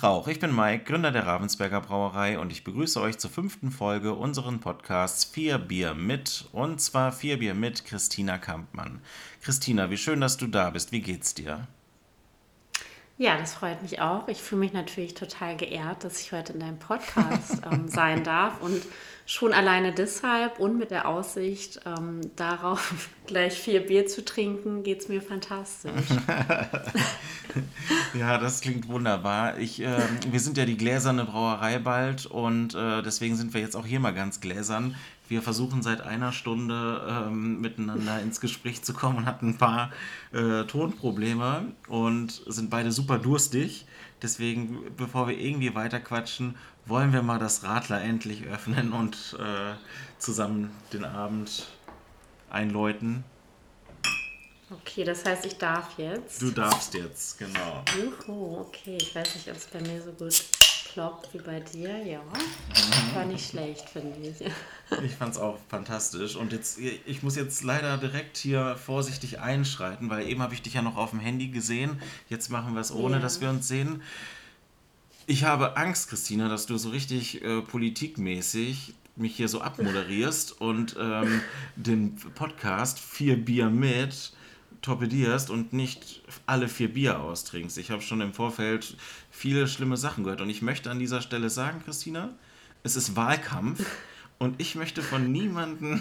Tag ich bin Mike, Gründer der Ravensberger Brauerei und ich begrüße euch zur fünften Folge unseren Podcasts Vier Bier mit und zwar Vier Bier mit Christina Kampmann. Christina, wie schön, dass du da bist. Wie geht's dir? Ja, das freut mich auch. Ich fühle mich natürlich total geehrt, dass ich heute in deinem Podcast ähm, sein darf und schon alleine deshalb und mit der Aussicht ähm, darauf, gleich vier Bier zu trinken, geht es mir fantastisch. ja, das klingt wunderbar. Ich, äh, wir sind ja die gläserne Brauerei bald und äh, deswegen sind wir jetzt auch hier mal ganz gläsern. Wir versuchen seit einer Stunde ähm, miteinander ins Gespräch zu kommen und hatten ein paar äh, Tonprobleme und sind beide super durstig. Deswegen, bevor wir irgendwie weiter quatschen, wollen wir mal das Radler endlich öffnen und äh, zusammen den Abend einläuten. Okay, das heißt, ich darf jetzt. Du darfst jetzt, genau. Juhu, okay. Ich weiß nicht, ob es bei mir so gut kloppt wie bei dir, ja. War nicht schlecht, finde ich. Ich fand es auch fantastisch. Und jetzt, ich muss jetzt leider direkt hier vorsichtig einschreiten, weil eben habe ich dich ja noch auf dem Handy gesehen. Jetzt machen wir es ohne, ja. dass wir uns sehen. Ich habe Angst, Christina, dass du so richtig äh, politikmäßig mich hier so abmoderierst und ähm, den Podcast Vier Bier mit torpedierst und nicht alle vier Bier austrinkst. Ich habe schon im Vorfeld viele schlimme Sachen gehört und ich möchte an dieser Stelle sagen, Christina, es ist Wahlkampf. Und ich möchte von niemandem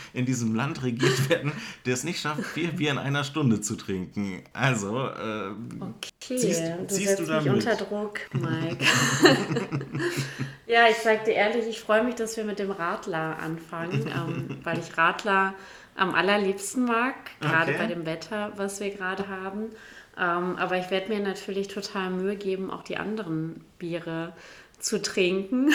in diesem Land regiert werden, der es nicht schafft, vier Bier in einer Stunde zu trinken. Also, äh, okay, ziehst, du ziehst du mich unter Druck, Mike. ja, ich sag dir ehrlich, ich freue mich, dass wir mit dem Radler anfangen, ähm, weil ich Radler am allerliebsten mag, gerade okay. bei dem Wetter, was wir gerade haben. Ähm, aber ich werde mir natürlich total Mühe geben, auch die anderen Biere zu trinken.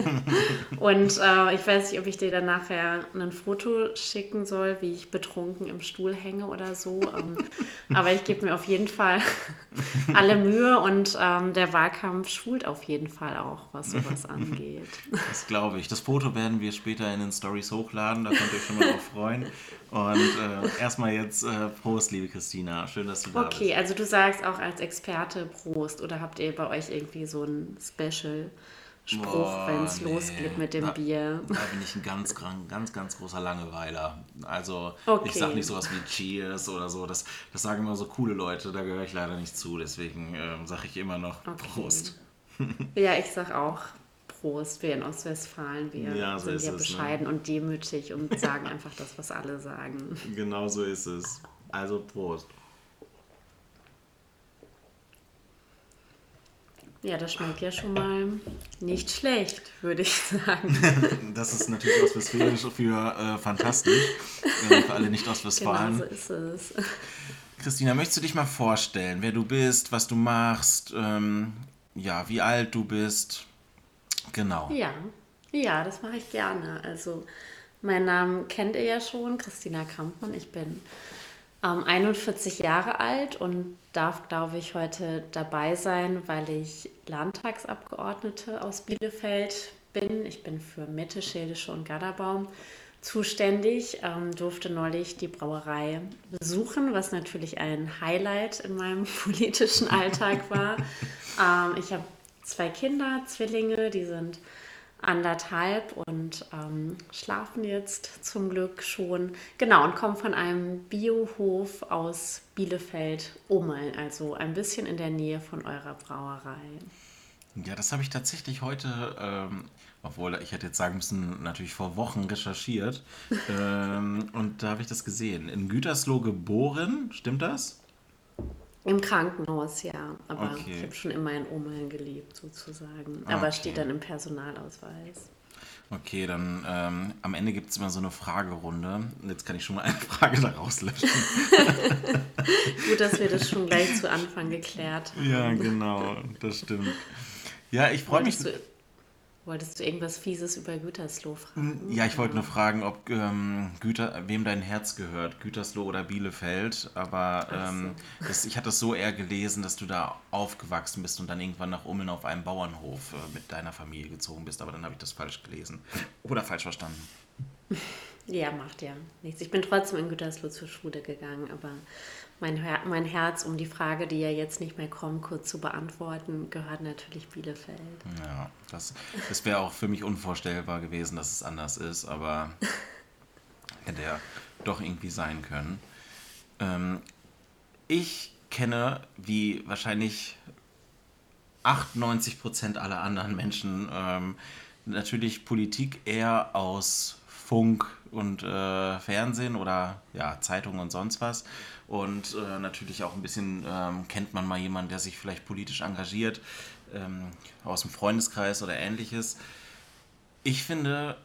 und äh, ich weiß nicht, ob ich dir dann nachher ein Foto schicken soll, wie ich betrunken im Stuhl hänge oder so. Ähm, aber ich gebe mir auf jeden Fall alle Mühe und ähm, der Wahlkampf schult auf jeden Fall auch, was sowas angeht. Das glaube ich. Das Foto werden wir später in den Stories hochladen, da könnt ihr euch schon mal drauf freuen. Und äh, erstmal jetzt äh, Prost, liebe Christina. Schön, dass du da okay, bist. Okay, also du sagst auch als Experte Prost oder habt ihr bei euch irgendwie so ein Special? Spruch, wenn es nee. losgeht mit dem da, Bier. Da bin ich ein ganz, ganz, ganz großer Langeweiler. Also okay. ich sage nicht sowas wie Cheers oder so. Das, das sagen immer so coole Leute, da gehöre ich leider nicht zu. Deswegen äh, sage ich immer noch okay. Prost. Ja, ich sage auch Prost. Wir in Ostwestfalen, wir ja, so sind ja ne? bescheiden ne? und demütig und sagen einfach das, was alle sagen. Genau so ist es. Also Prost. Ja, das schmeckt ja schon mal nicht schlecht, würde ich sagen. das ist natürlich Ostwestfälisch für äh, fantastisch. Äh, für alle nicht Ostwestfalen. Genau so ist es. Christina, möchtest du dich mal vorstellen, wer du bist, was du machst, ähm, ja, wie alt du bist? Genau. Ja, ja, das mache ich gerne. Also, meinen Namen kennt ihr ja schon, Christina Kampmann. Ich bin ähm, 41 Jahre alt und darf, glaube ich, heute dabei sein, weil ich Landtagsabgeordnete aus Bielefeld bin. Ich bin für Mitte, Schildische und Garderbaum zuständig, ähm, durfte neulich die Brauerei besuchen, was natürlich ein Highlight in meinem politischen Alltag war. ähm, ich habe zwei Kinder, Zwillinge, die sind anderthalb und ähm, schlafen jetzt zum Glück schon. Genau, und kommen von einem Biohof aus Bielefeld-Ummeln, also ein bisschen in der Nähe von eurer Brauerei. Ja, das habe ich tatsächlich heute, ähm, obwohl ich hätte jetzt sagen müssen, natürlich vor Wochen recherchiert. ähm, und da habe ich das gesehen. In Gütersloh geboren, stimmt das? Im Krankenhaus, ja. Aber okay. ich habe schon immer in Omeln gelebt, sozusagen. Aber okay. steht dann im Personalausweis. Okay, dann ähm, am Ende gibt es immer so eine Fragerunde. Jetzt kann ich schon mal eine Frage daraus löschen. Gut, dass wir das schon gleich zu Anfang geklärt haben. Ja, genau, das stimmt. Ja, ich freue mich. Du, Wolltest du irgendwas Fieses über Gütersloh fragen? Hm, ja, ich wollte nur fragen, ob ähm, Güter, wem dein Herz gehört, Gütersloh oder Bielefeld. Aber ähm, so. das, ich hatte es so eher gelesen, dass du da aufgewachsen bist und dann irgendwann nach Ummeln auf einem Bauernhof äh, mit deiner Familie gezogen bist. Aber dann habe ich das falsch gelesen oder falsch verstanden. Ja, macht ja nichts. Ich bin trotzdem in Gütersloh zur Schule gegangen, aber mein, Her mein Herz, um die Frage, die ja jetzt nicht mehr kommt, kurz zu beantworten, gehört natürlich Bielefeld. Ja, das, das wäre auch für mich unvorstellbar gewesen, dass es anders ist, aber hätte ja doch irgendwie sein können. Ähm, ich kenne, wie wahrscheinlich 98 Prozent aller anderen Menschen, ähm, natürlich Politik eher aus Funk und äh, Fernsehen oder ja, Zeitungen und sonst was. Und äh, natürlich auch ein bisschen ähm, kennt man mal jemanden, der sich vielleicht politisch engagiert, ähm, aus dem Freundeskreis oder ähnliches. Ich finde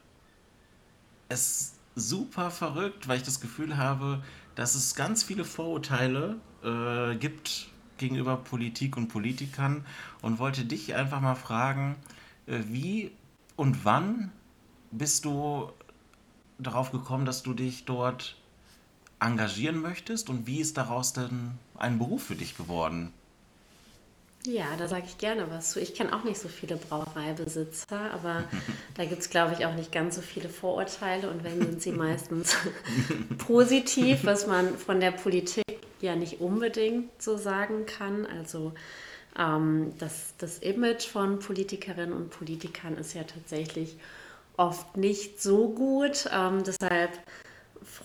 es super verrückt, weil ich das Gefühl habe, dass es ganz viele Vorurteile äh, gibt gegenüber Politik und Politikern und wollte dich einfach mal fragen, äh, wie und wann bist du darauf gekommen, dass du dich dort engagieren möchtest und wie ist daraus denn ein Beruf für dich geworden? Ja, da sage ich gerne was zu. Ich kenne auch nicht so viele Brauereibesitzer, aber da gibt es, glaube ich, auch nicht ganz so viele Vorurteile und wenn sind sie meistens positiv, was man von der Politik ja nicht unbedingt so sagen kann. Also ähm, das, das Image von Politikerinnen und Politikern ist ja tatsächlich oft nicht so gut. Ähm, deshalb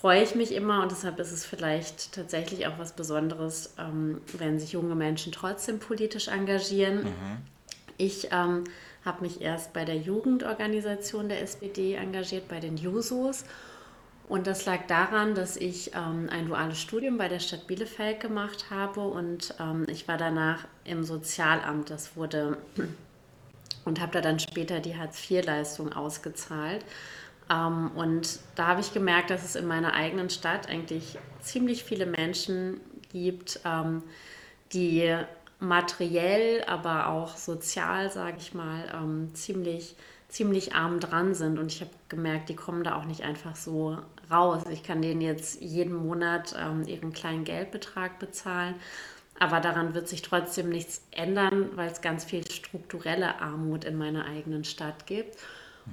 freue ich mich immer und deshalb ist es vielleicht tatsächlich auch was Besonderes, ähm, wenn sich junge Menschen trotzdem politisch engagieren. Mhm. Ich ähm, habe mich erst bei der Jugendorganisation der SPD engagiert, bei den Jusos. Und das lag daran, dass ich ähm, ein duales Studium bei der Stadt Bielefeld gemacht habe und ähm, ich war danach im Sozialamt. Das wurde und habe da dann später die Hartz-IV-Leistung ausgezahlt. Ähm, und da habe ich gemerkt, dass es in meiner eigenen Stadt eigentlich ziemlich viele Menschen gibt, ähm, die materiell, aber auch sozial, sage ich mal, ähm, ziemlich, ziemlich arm dran sind. Und ich habe gemerkt, die kommen da auch nicht einfach so raus. Ich kann denen jetzt jeden Monat ähm, ihren kleinen Geldbetrag bezahlen. Aber daran wird sich trotzdem nichts ändern, weil es ganz viel strukturelle Armut in meiner eigenen Stadt gibt.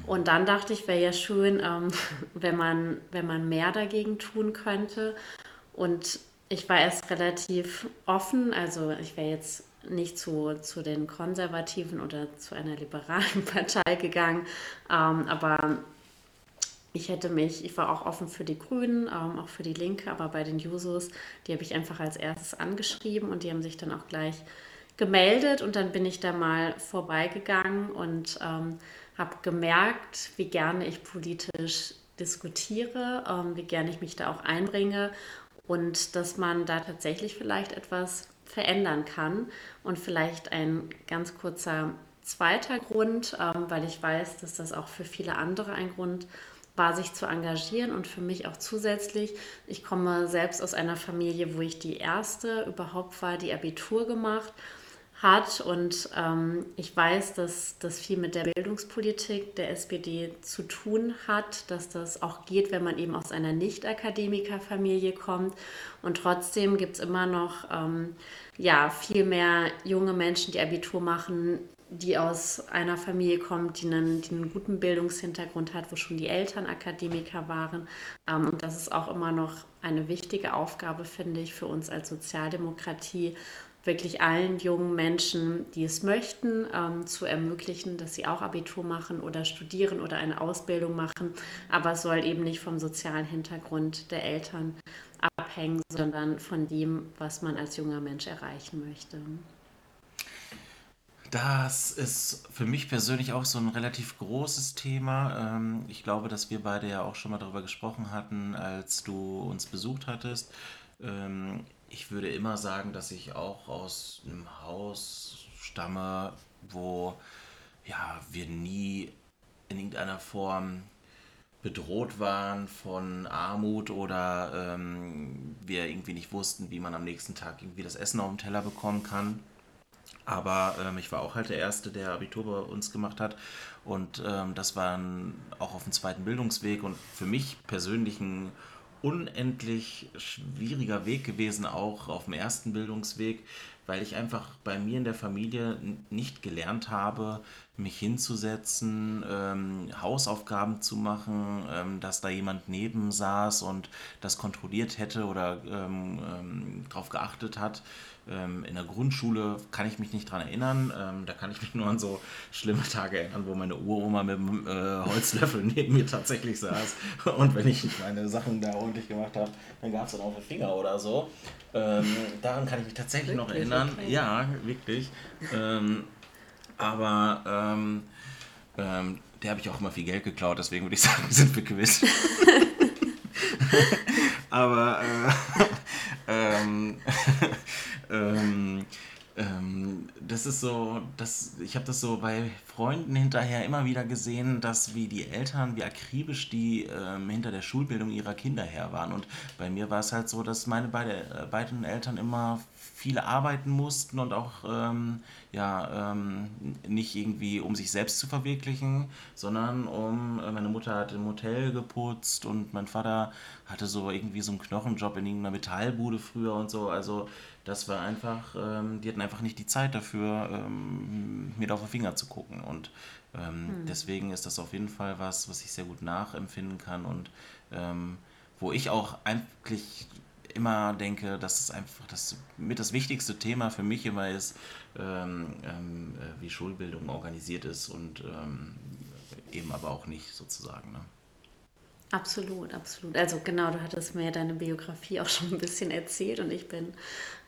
Und dann dachte ich, wäre ja schön, ähm, wenn, man, wenn man mehr dagegen tun könnte. Und ich war erst relativ offen, also ich wäre jetzt nicht zu, zu den Konservativen oder zu einer liberalen Partei gegangen, ähm, aber ich hätte mich, ich war auch offen für die Grünen, ähm, auch für die Linke, aber bei den Jusos, die habe ich einfach als erstes angeschrieben und die haben sich dann auch gleich gemeldet. Und dann bin ich da mal vorbeigegangen und ähm, habe gemerkt, wie gerne ich politisch diskutiere, ähm, wie gerne ich mich da auch einbringe und dass man da tatsächlich vielleicht etwas verändern kann. Und vielleicht ein ganz kurzer zweiter Grund, ähm, weil ich weiß, dass das auch für viele andere ein Grund war, sich zu engagieren und für mich auch zusätzlich. Ich komme selbst aus einer Familie, wo ich die erste überhaupt war, die Abitur gemacht hat und ähm, ich weiß, dass das viel mit der Bildungspolitik der SPD zu tun hat, dass das auch geht, wenn man eben aus einer Nicht-Akademiker-Familie kommt und trotzdem gibt es immer noch ähm, ja, viel mehr junge Menschen, die Abitur machen, die aus einer Familie kommt, die einen, die einen guten Bildungshintergrund hat, wo schon die Eltern Akademiker waren. Ähm, und das ist auch immer noch eine wichtige Aufgabe, finde ich, für uns als Sozialdemokratie, wirklich allen jungen Menschen, die es möchten, ähm, zu ermöglichen, dass sie auch Abitur machen oder studieren oder eine Ausbildung machen. Aber es soll eben nicht vom sozialen Hintergrund der Eltern abhängen, sondern von dem, was man als junger Mensch erreichen möchte. Das ist für mich persönlich auch so ein relativ großes Thema. Ähm, ich glaube, dass wir beide ja auch schon mal darüber gesprochen hatten, als du uns besucht hattest. Ich würde immer sagen, dass ich auch aus einem Haus stamme, wo ja, wir nie in irgendeiner Form bedroht waren von Armut oder ähm, wir irgendwie nicht wussten, wie man am nächsten Tag irgendwie das Essen auf dem Teller bekommen kann. Aber ähm, ich war auch halt der Erste, der Abitur bei uns gemacht hat. Und ähm, das war auch auf dem zweiten Bildungsweg und für mich persönlich ein unendlich schwieriger Weg gewesen, auch auf dem ersten Bildungsweg, weil ich einfach bei mir in der Familie nicht gelernt habe, mich hinzusetzen, ähm, Hausaufgaben zu machen, ähm, dass da jemand neben saß und das kontrolliert hätte oder ähm, ähm darauf geachtet hat. Ähm, in der Grundschule kann ich mich nicht dran erinnern. Ähm, da kann ich mich nur an so schlimme Tage erinnern, wo meine Uroma mit dem äh, Holzlöffel neben mir tatsächlich saß. Und wenn ich meine Sachen da ordentlich gemacht habe, dann gab es dann auch einen Finger oder so. daran kann ich mich tatsächlich wirklich? noch erinnern. Okay. Ja, wirklich. Aber ähm, ähm, der habe ich auch immer viel Geld geklaut, deswegen würde ich sagen, sind wir gewiss. Aber äh, ähm, ähm, ähm, das ist so, das, ich habe das so bei Freunden hinterher immer wieder gesehen, dass wie die Eltern, wie akribisch die ähm, hinter der Schulbildung ihrer Kinder her waren. Und bei mir war es halt so, dass meine beide, äh, beiden Eltern immer viele arbeiten mussten und auch ähm, ja, ähm, nicht irgendwie um sich selbst zu verwirklichen, sondern um, äh, meine Mutter hat im Hotel geputzt und mein Vater hatte so irgendwie so einen Knochenjob in irgendeiner Metallbude früher und so. Also das war einfach, ähm, die hatten einfach nicht die Zeit dafür, ähm, mir da auf den Finger zu gucken. Und ähm, hm. deswegen ist das auf jeden Fall was, was ich sehr gut nachempfinden kann und ähm, wo ich auch eigentlich immer denke, dass es einfach das mit das wichtigste Thema für mich immer ist, ähm, ähm, äh, wie Schulbildung organisiert ist und eben aber auch nicht sozusagen. Ne? Absolut, absolut. Also genau, du hattest mir deine Biografie auch schon ein bisschen erzählt und ich bin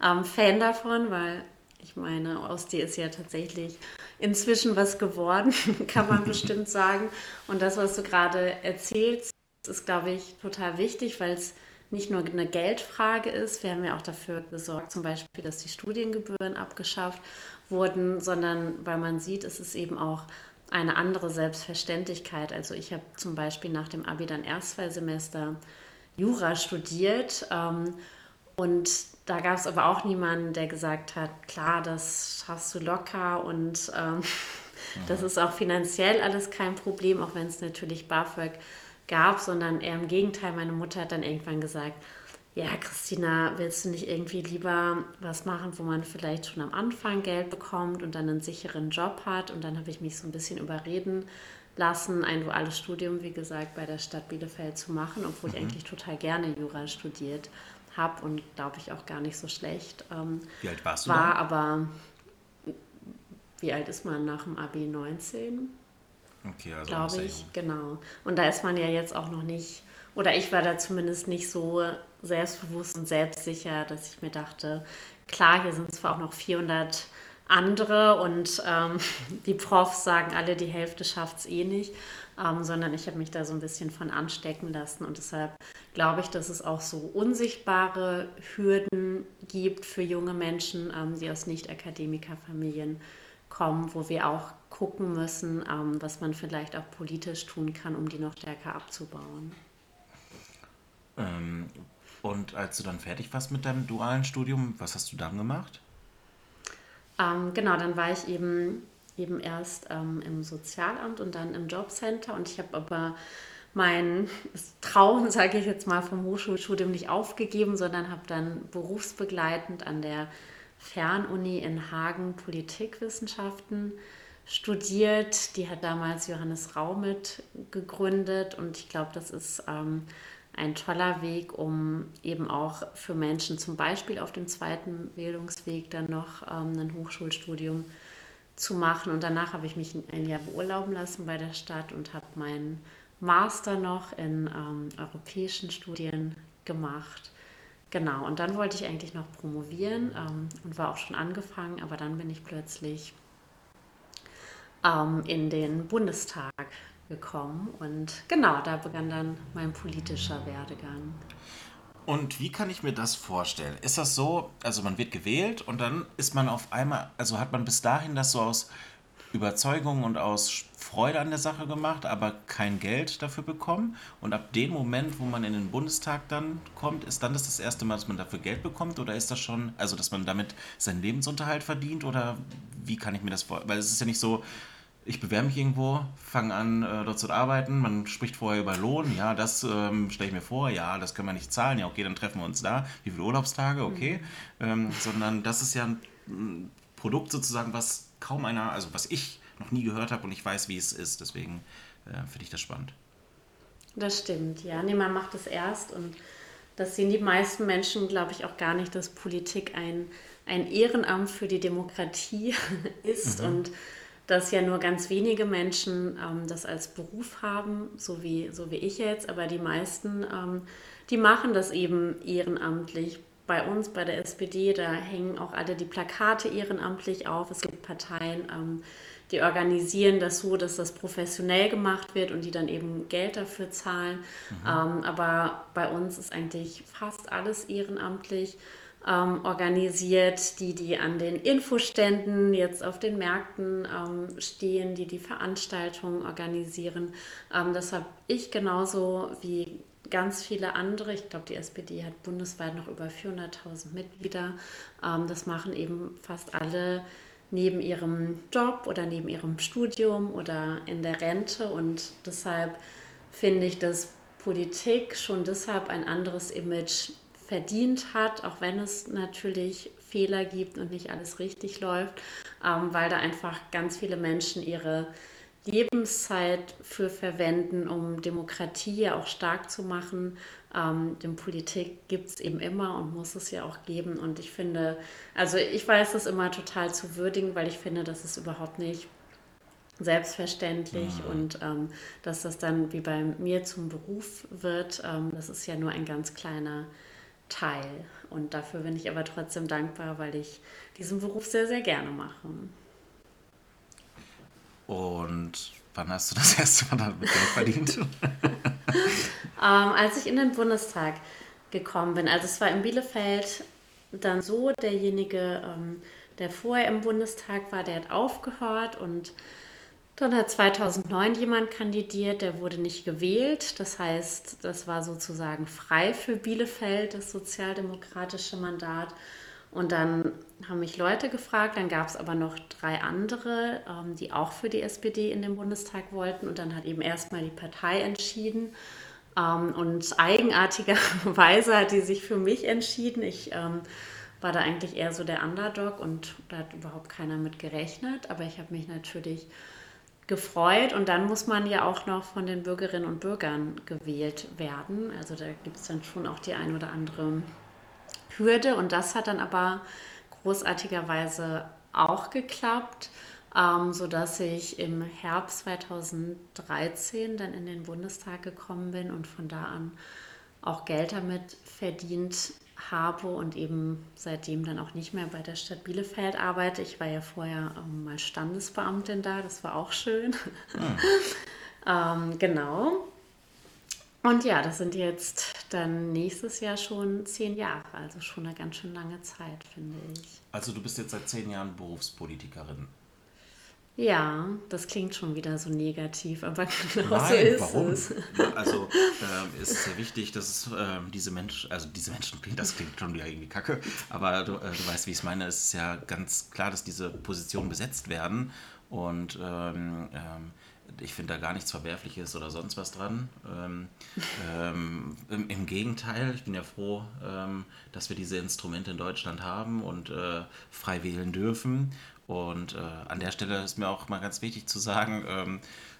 ähm, Fan davon, weil ich meine, aus dir ist ja tatsächlich inzwischen was geworden, kann man bestimmt sagen. Und das, was du gerade erzählst, ist, glaube ich, total wichtig, weil es nicht nur eine Geldfrage ist. Wir haben ja auch dafür gesorgt, zum Beispiel, dass die Studiengebühren abgeschafft wurden, sondern weil man sieht, es ist eben auch eine andere Selbstverständlichkeit. Also ich habe zum Beispiel nach dem Abi dann erst zwei Semester Jura studiert ähm, und da gab es aber auch niemanden, der gesagt hat, klar, das schaffst du locker und ähm, das ist auch finanziell alles kein Problem, auch wenn es natürlich BAföG gab, sondern eher im Gegenteil. Meine Mutter hat dann irgendwann gesagt, ja, Christina, willst du nicht irgendwie lieber was machen, wo man vielleicht schon am Anfang Geld bekommt und dann einen sicheren Job hat? Und dann habe ich mich so ein bisschen überreden lassen, ein duales Studium, wie gesagt, bei der Stadt Bielefeld zu machen, obwohl mhm. ich eigentlich total gerne Jura studiert habe und glaube ich auch gar nicht so schlecht. Ähm, wie alt warst du? War dann? aber, wie alt ist man nach dem Abi 19? Okay, also glaube ich, genau. Und da ist man ja jetzt auch noch nicht, oder ich war da zumindest nicht so selbstbewusst und selbstsicher, dass ich mir dachte, klar, hier sind zwar auch noch 400 andere und ähm, die Profs sagen alle, die Hälfte schafft es eh nicht, ähm, sondern ich habe mich da so ein bisschen von anstecken lassen und deshalb glaube ich, dass es auch so unsichtbare Hürden gibt für junge Menschen, ähm, die aus Nicht-Akademikerfamilien kommen, wo wir auch gucken müssen, ähm, was man vielleicht auch politisch tun kann, um die noch stärker abzubauen. Ähm, und als du dann fertig warst mit deinem dualen Studium, was hast du dann gemacht? Ähm, genau, dann war ich eben, eben erst ähm, im Sozialamt und dann im Jobcenter und ich habe aber mein Traum, sage ich jetzt mal, vom Hochschulstudium nicht aufgegeben, sondern habe dann berufsbegleitend an der Fernuni in Hagen Politikwissenschaften studiert. Die hat damals Johannes Rau mit gegründet und ich glaube, das ist ähm, ein toller Weg, um eben auch für Menschen zum Beispiel auf dem zweiten Bildungsweg dann noch ähm, ein Hochschulstudium zu machen. Und danach habe ich mich ein Jahr beurlauben lassen bei der Stadt und habe meinen Master noch in ähm, europäischen Studien gemacht. Genau, und dann wollte ich eigentlich noch promovieren ähm, und war auch schon angefangen, aber dann bin ich plötzlich ähm, in den Bundestag gekommen. Und genau, da begann dann mein politischer Werdegang. Und wie kann ich mir das vorstellen? Ist das so, also man wird gewählt und dann ist man auf einmal, also hat man bis dahin das so aus Überzeugung und aus Freude an der Sache gemacht, aber kein Geld dafür bekommen. Und ab dem Moment, wo man in den Bundestag dann kommt, ist dann das das erste Mal, dass man dafür Geld bekommt? Oder ist das schon, also dass man damit seinen Lebensunterhalt verdient? Oder wie kann ich mir das vorstellen? Weil es ist ja nicht so, ich bewerbe mich irgendwo, fange an, äh, dort zu arbeiten. Man spricht vorher über Lohn. Ja, das ähm, stelle ich mir vor. Ja, das können wir nicht zahlen. Ja, okay, dann treffen wir uns da. Wie viele Urlaubstage? Okay. Mhm. Ähm, sondern das ist ja Produkt sozusagen, was kaum einer, also was ich noch nie gehört habe und ich weiß, wie es ist. Deswegen äh, finde ich das spannend. Das stimmt, ja. Nee, man macht es erst und das sehen die meisten Menschen, glaube ich, auch gar nicht, dass Politik ein, ein Ehrenamt für die Demokratie ist mhm. und dass ja nur ganz wenige Menschen ähm, das als Beruf haben, so wie, so wie ich jetzt, aber die meisten, ähm, die machen das eben ehrenamtlich. Bei uns, bei der SPD, da hängen auch alle die Plakate ehrenamtlich auf. Es gibt Parteien, ähm, die organisieren das so, dass das professionell gemacht wird und die dann eben Geld dafür zahlen. Mhm. Ähm, aber bei uns ist eigentlich fast alles ehrenamtlich ähm, organisiert, die, die an den Infoständen jetzt auf den Märkten ähm, stehen, die die Veranstaltungen organisieren. Ähm, das habe ich genauso wie ganz viele andere. Ich glaube, die SPD hat bundesweit noch über 400.000 Mitglieder. Ähm, das machen eben fast alle neben ihrem Job oder neben ihrem Studium oder in der Rente. Und deshalb finde ich, dass Politik schon deshalb ein anderes Image verdient hat, auch wenn es natürlich Fehler gibt und nicht alles richtig läuft, ähm, weil da einfach ganz viele Menschen ihre Lebenszeit für verwenden, um Demokratie ja auch stark zu machen. Ähm, denn Politik gibt es eben immer und muss es ja auch geben. Und ich finde, also ich weiß das immer total zu würdigen, weil ich finde, das ist überhaupt nicht selbstverständlich mhm. und ähm, dass das dann wie bei mir zum Beruf wird, ähm, das ist ja nur ein ganz kleiner Teil. Und dafür bin ich aber trotzdem dankbar, weil ich diesen Beruf sehr, sehr gerne mache. Und wann hast du das erste Mal damit Geld verdient? ähm, als ich in den Bundestag gekommen bin. Also es war in Bielefeld dann so, derjenige, ähm, der vorher im Bundestag war, der hat aufgehört und dann hat 2009 jemand kandidiert, der wurde nicht gewählt. Das heißt, das war sozusagen frei für Bielefeld, das sozialdemokratische Mandat. Und dann haben mich Leute gefragt, dann gab es aber noch drei andere, ähm, die auch für die SPD in den Bundestag wollten. Und dann hat eben erstmal die Partei entschieden. Ähm, und eigenartigerweise hat die sich für mich entschieden. Ich ähm, war da eigentlich eher so der Underdog und da hat überhaupt keiner mit gerechnet. Aber ich habe mich natürlich gefreut und dann muss man ja auch noch von den Bürgerinnen und Bürgern gewählt werden. Also da gibt es dann schon auch die ein oder andere Hürde und das hat dann aber großartigerweise auch geklappt, ähm, sodass ich im Herbst 2013 dann in den Bundestag gekommen bin und von da an auch Geld damit verdient habe und eben seitdem dann auch nicht mehr bei der Stadt Bielefeld arbeite. Ich war ja vorher ähm, mal Standesbeamtin da, das war auch schön. Ah. ähm, genau. Und ja, das sind jetzt dann nächstes Jahr schon zehn Jahre, also schon eine ganz schön lange Zeit, finde ich. Also du bist jetzt seit zehn Jahren Berufspolitikerin. Ja, das klingt schon wieder so negativ, aber genau Nein, so ist warum? es. Also äh, ist sehr wichtig, dass es, äh, diese Menschen, also diese Menschen, das klingt schon wieder irgendwie kacke, aber du, äh, du weißt, wie ich es meine. Es ist ja ganz klar, dass diese Positionen besetzt werden und ähm, ähm, ich finde da gar nichts Verwerfliches oder sonst was dran. Ähm, ähm, im, im, Gegenteil, ich bin ja froh, ähm, dass wir diese Instrumente in Deutschland haben und äh, frei wählen dürfen. Und äh, an der Stelle ist mir auch mal ganz wichtig zu sagen, ähm,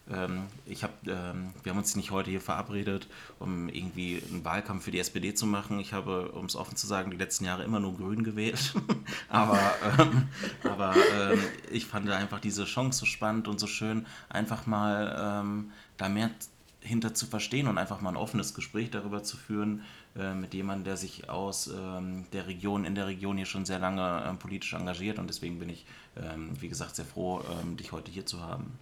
ähm, ich hab, ähm, wir haben uns nicht heute hier verabredet, um irgendwie einen Wahlkampf für die SPD zu machen. Ich habe, um es offen zu sagen, die letzten Jahre immer nur Grün gewählt. aber ähm, aber ähm, ich fand einfach diese Chance so spannend und so schön, einfach mal ähm, da mehr hinter zu verstehen und einfach mal ein offenes Gespräch darüber zu führen, äh, mit jemandem, der sich aus ähm, der Region, in der Region hier schon sehr lange ähm, politisch engagiert. Und deswegen bin ich, ähm, wie gesagt, sehr froh, ähm, dich heute hier zu haben.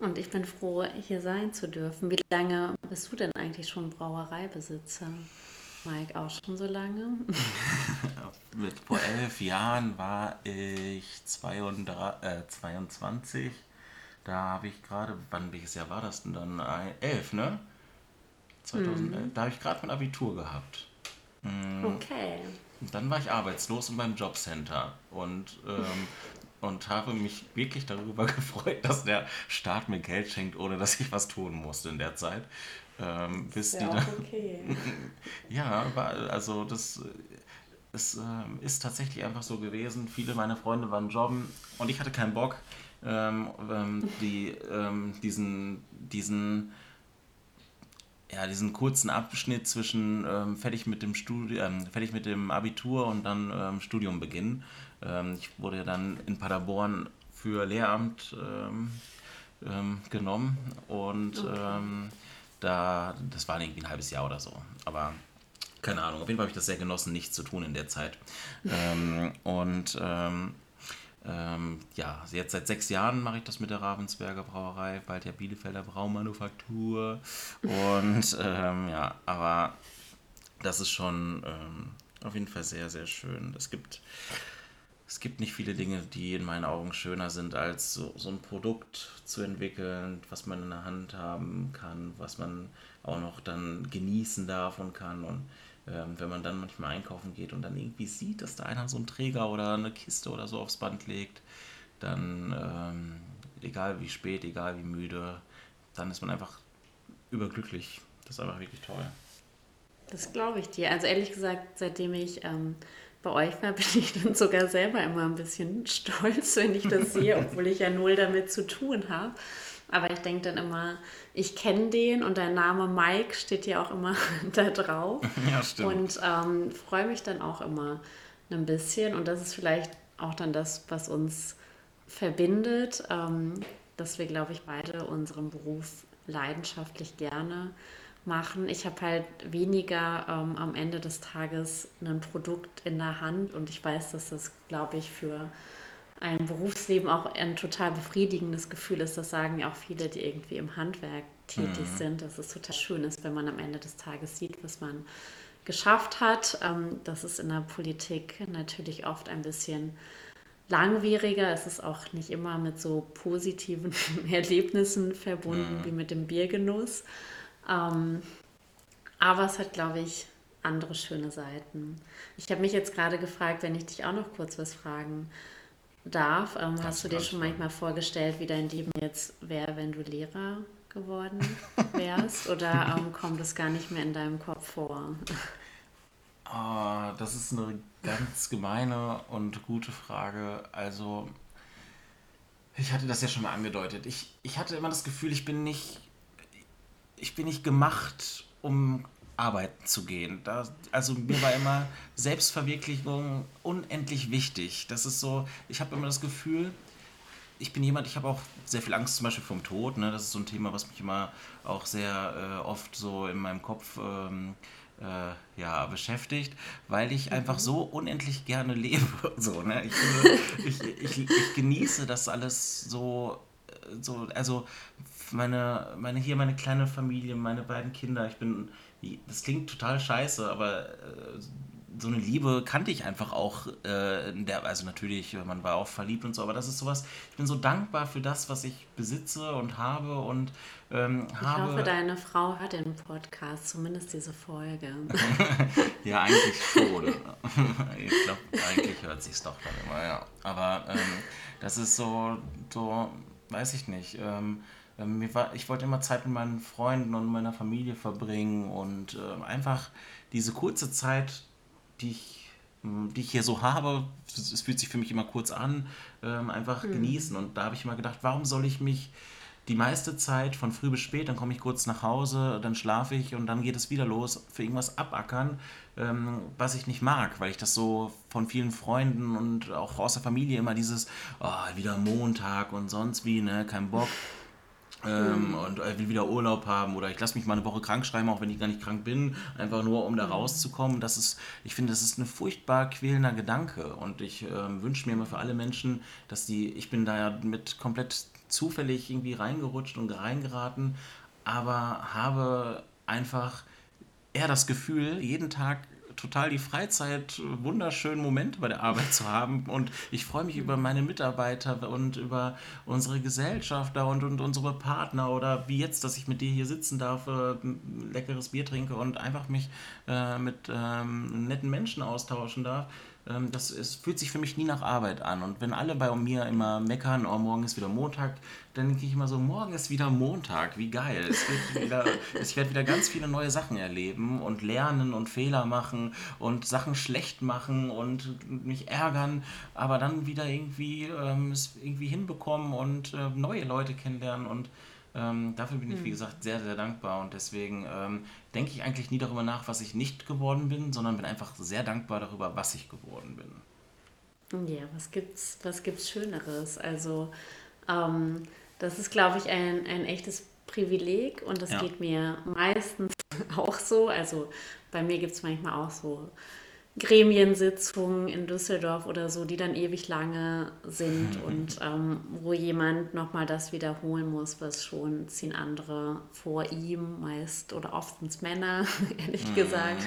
Und ich bin froh, hier sein zu dürfen. Wie lange bist du denn eigentlich schon Brauereibesitzer? Mike, auch schon so lange? Mit vor elf Jahren war ich 22. Äh, 22. Da habe ich gerade, wann welches Jahr war das denn dann? Elf, ne? 2011. Mhm. Da habe ich gerade mein Abitur gehabt. Mhm. Okay. Und dann war ich arbeitslos und beim Jobcenter und, ähm, und habe mich wirklich darüber gefreut, dass der Staat mir Geld schenkt, ohne dass ich was tun musste in der Zeit. Ähm, bis ja, die dann, okay. ja, war, also das es äh, ist tatsächlich einfach so gewesen. Viele meiner Freunde waren jobben und ich hatte keinen Bock, ähm, ähm, die, ähm, diesen, diesen, ja, diesen kurzen Abschnitt zwischen ähm, fertig mit dem Studium, fertig mit dem Abitur und dann ähm, Studium beginnen. Ähm, ich wurde dann in Paderborn für Lehramt genommen und okay. da, das war irgendwie ein halbes Jahr oder so. Aber keine Ahnung, auf jeden Fall habe ich das sehr genossen, nichts zu tun in der Zeit. ähm, und ähm, ja, jetzt seit sechs Jahren mache ich das mit der Ravensberger Brauerei, bald ja Bielefelder Braumanufaktur. Und ähm, ja, aber das ist schon ähm, auf jeden Fall sehr, sehr schön. Es gibt, es gibt nicht viele Dinge, die in meinen Augen schöner sind, als so, so ein Produkt zu entwickeln, was man in der Hand haben kann, was man auch noch dann genießen darf und kann. Und wenn man dann manchmal einkaufen geht und dann irgendwie sieht, dass da einer so einen Träger oder eine Kiste oder so aufs Band legt, dann ähm, egal wie spät, egal wie müde, dann ist man einfach überglücklich. Das ist einfach wirklich toll. Das glaube ich dir. Also ehrlich gesagt, seitdem ich ähm, bei euch war, bin ich dann sogar selber immer ein bisschen stolz, wenn ich das sehe, obwohl ich ja null damit zu tun habe. Aber ich denke dann immer, ich kenne den und dein Name Mike steht ja auch immer da drauf. Ja, stimmt. Und ähm, freue mich dann auch immer ein bisschen. Und das ist vielleicht auch dann das, was uns verbindet, ähm, dass wir, glaube ich, beide unseren Beruf leidenschaftlich gerne machen. Ich habe halt weniger ähm, am Ende des Tages ein Produkt in der Hand und ich weiß, dass das, glaube ich, für ein Berufsleben auch ein total befriedigendes Gefühl ist. Das sagen ja auch viele, die irgendwie im Handwerk tätig mhm. sind, dass es total schön ist, wenn man am Ende des Tages sieht, was man geschafft hat. Ähm, das ist in der Politik natürlich oft ein bisschen langwieriger. Es ist auch nicht immer mit so positiven Erlebnissen verbunden mhm. wie mit dem Biergenuss. Ähm, aber es hat, glaube ich, andere schöne Seiten. Ich habe mich jetzt gerade gefragt, wenn ich dich auch noch kurz was fragen darf. Ähm, hast du dir schon manchmal vorgestellt, wie dein Leben jetzt wäre, wenn du Lehrer geworden wärst? Oder ähm, kommt es gar nicht mehr in deinem Kopf vor? Oh, das ist eine ganz gemeine und gute Frage. Also, ich hatte das ja schon mal angedeutet. Ich, ich hatte immer das Gefühl, ich bin nicht, ich bin nicht gemacht, um arbeiten zu gehen. Da, also mir war immer Selbstverwirklichung unendlich wichtig. Das ist so, ich habe immer das Gefühl, ich bin jemand, ich habe auch sehr viel Angst zum Beispiel vom Tod. Ne? Das ist so ein Thema, was mich immer auch sehr äh, oft so in meinem Kopf ähm, äh, ja, beschäftigt, weil ich einfach mhm. so unendlich gerne lebe. So, ne? ich, ich, ich, ich, genieße das alles so, äh, so also meine, meine, hier meine kleine Familie, meine beiden Kinder. Ich bin das klingt total scheiße, aber äh, so eine Liebe kannte ich einfach auch. Äh, der, also natürlich, man war auch verliebt und so, aber das ist sowas, ich bin so dankbar für das, was ich besitze und habe und ähm, ich habe. Ich hoffe, deine Frau hat den Podcast, zumindest diese Folge. ja, eigentlich schon. ich glaube, eigentlich hört sich es doch dann immer, ja. Aber ähm, das ist so, so, weiß ich nicht. Ähm, war, ich wollte immer Zeit mit meinen Freunden und meiner Familie verbringen und äh, einfach diese kurze Zeit, die ich, hm, die ich hier so habe, es fühlt sich für mich immer kurz an, ähm, einfach mhm. genießen. Und da habe ich immer gedacht, warum soll ich mich die meiste Zeit von früh bis spät, dann komme ich kurz nach Hause, dann schlafe ich und dann geht es wieder los, für irgendwas abackern, ähm, was ich nicht mag, weil ich das so von vielen Freunden und auch aus der Familie immer dieses, oh, wieder Montag und sonst wie, ne, kein Bock. Ähm, mhm. Und äh, will wieder Urlaub haben oder ich lasse mich mal eine Woche krank schreiben, auch wenn ich gar nicht krank bin, einfach nur um da mhm. rauszukommen. Das ist, ich finde, das ist ein furchtbar quälender Gedanke und ich äh, wünsche mir immer für alle Menschen, dass die, ich bin da ja mit komplett zufällig irgendwie reingerutscht und reingeraten, aber habe einfach eher das Gefühl, jeden Tag total die Freizeit, wunderschönen Momente bei der Arbeit zu haben. Und ich freue mich über meine Mitarbeiter und über unsere Gesellschafter und, und unsere Partner oder wie jetzt, dass ich mit dir hier sitzen darf, äh, leckeres Bier trinke und einfach mich äh, mit ähm, netten Menschen austauschen darf. Ähm, das es fühlt sich für mich nie nach Arbeit an. Und wenn alle bei mir immer meckern, oh, morgen ist wieder Montag, dann denke ich immer so, morgen ist wieder Montag, wie geil. Es wird wieder, ich werde wieder ganz viele neue Sachen erleben und lernen und Fehler machen und Sachen schlecht machen und mich ärgern, aber dann wieder irgendwie ähm, es irgendwie hinbekommen und äh, neue Leute kennenlernen und ähm, dafür bin ich, wie hm. gesagt, sehr, sehr dankbar und deswegen ähm, denke ich eigentlich nie darüber nach, was ich nicht geworden bin, sondern bin einfach sehr dankbar darüber, was ich geworden bin. Ja, was gibt's, was gibt's Schöneres? Also, ähm, das ist, glaube ich, ein, ein echtes Privileg und das ja. geht mir meistens auch so. Also, bei mir gibt es manchmal auch so Gremiensitzungen in Düsseldorf oder so, die dann ewig lange sind mhm. und ähm, wo jemand nochmal das wiederholen muss, was schon zehn andere vor ihm, meist oder oftens Männer, ehrlich mhm. gesagt,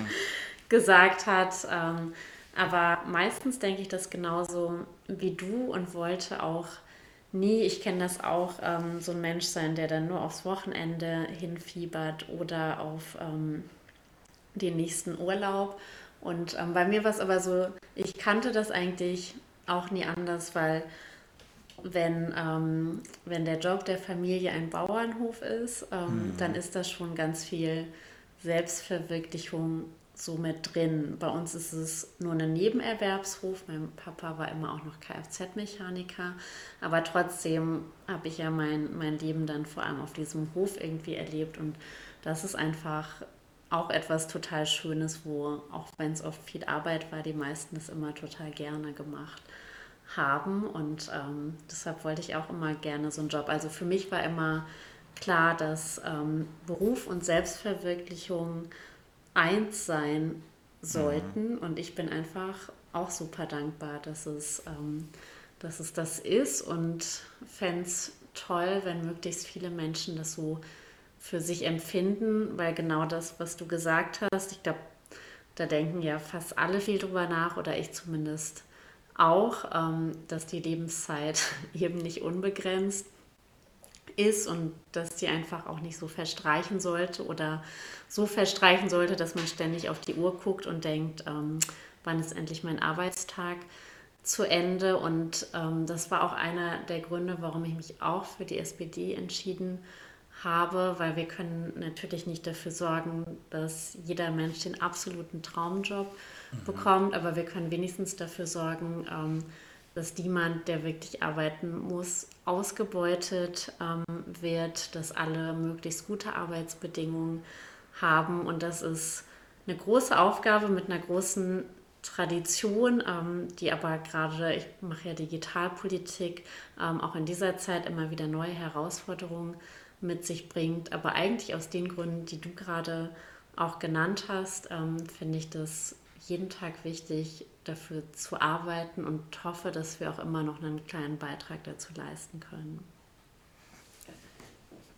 gesagt hat. Ähm, aber meistens denke ich das genauso wie du und wollte auch nie, ich kenne das auch, ähm, so ein Mensch sein, der dann nur aufs Wochenende hinfiebert oder auf ähm, den nächsten Urlaub und ähm, bei mir war es aber so, ich kannte das eigentlich auch nie anders, weil wenn, ähm, wenn der Job der Familie ein Bauernhof ist, ähm, mhm. dann ist da schon ganz viel Selbstverwirklichung so mit drin. Bei uns ist es nur ein Nebenerwerbshof. Mein Papa war immer auch noch Kfz-Mechaniker, aber trotzdem habe ich ja mein, mein Leben dann vor allem auf diesem Hof irgendwie erlebt und das ist einfach auch etwas total Schönes, wo, auch wenn es oft viel Arbeit war, die meisten das immer total gerne gemacht haben. Und ähm, deshalb wollte ich auch immer gerne so einen Job. Also für mich war immer klar, dass ähm, Beruf und Selbstverwirklichung eins sein sollten. Mhm. Und ich bin einfach auch super dankbar, dass es, ähm, dass es das ist und fände es toll, wenn möglichst viele Menschen das so für sich empfinden, weil genau das, was du gesagt hast, ich glaube, da denken ja fast alle viel drüber nach oder ich zumindest auch, ähm, dass die Lebenszeit eben nicht unbegrenzt ist und dass die einfach auch nicht so verstreichen sollte oder so verstreichen sollte, dass man ständig auf die Uhr guckt und denkt, ähm, wann ist endlich mein Arbeitstag zu Ende. Und ähm, das war auch einer der Gründe, warum ich mich auch für die SPD entschieden habe habe, weil wir können natürlich nicht dafür sorgen, dass jeder Mensch den absoluten Traumjob mhm. bekommt, aber wir können wenigstens dafür sorgen, ähm, dass niemand, der wirklich arbeiten muss, ausgebeutet ähm, wird, dass alle möglichst gute Arbeitsbedingungen haben und das ist eine große Aufgabe mit einer großen Tradition, ähm, die aber gerade, ich mache ja Digitalpolitik, auch in dieser Zeit immer wieder neue Herausforderungen mit sich bringt. Aber eigentlich aus den Gründen, die du gerade auch genannt hast, ähm, finde ich das jeden Tag wichtig, dafür zu arbeiten und hoffe, dass wir auch immer noch einen kleinen Beitrag dazu leisten können.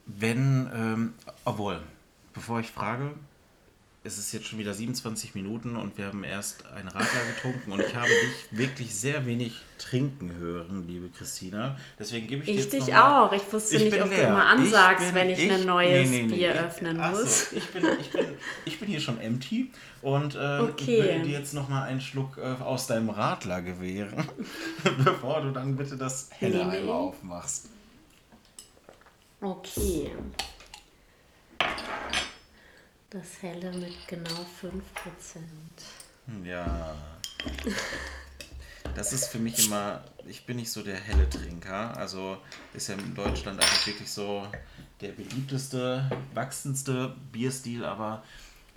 Wenn, ähm, obwohl, bevor ich frage, es ist jetzt schon wieder 27 Minuten und wir haben erst einen Radler getrunken und ich habe dich wirklich sehr wenig trinken hören, liebe Christina. Deswegen gebe ich, ich dir Ich dich auch. Ich wusste ich nicht, ob leer. du immer ansagst, ich bin, wenn ich, ich ein neues nee, nee, nee, Bier öffnen muss. So, ich, bin, ich, bin, ich bin hier schon empty und äh, okay. will dir jetzt nochmal einen Schluck äh, aus deinem Radler gewähren, bevor du dann bitte das helle nee, einmal aufmachst. Okay. Das helle mit genau 5%. Ja. Das ist für mich immer, ich bin nicht so der helle Trinker. Also ist ja in Deutschland einfach wirklich so der beliebteste, wachsendste Bierstil, aber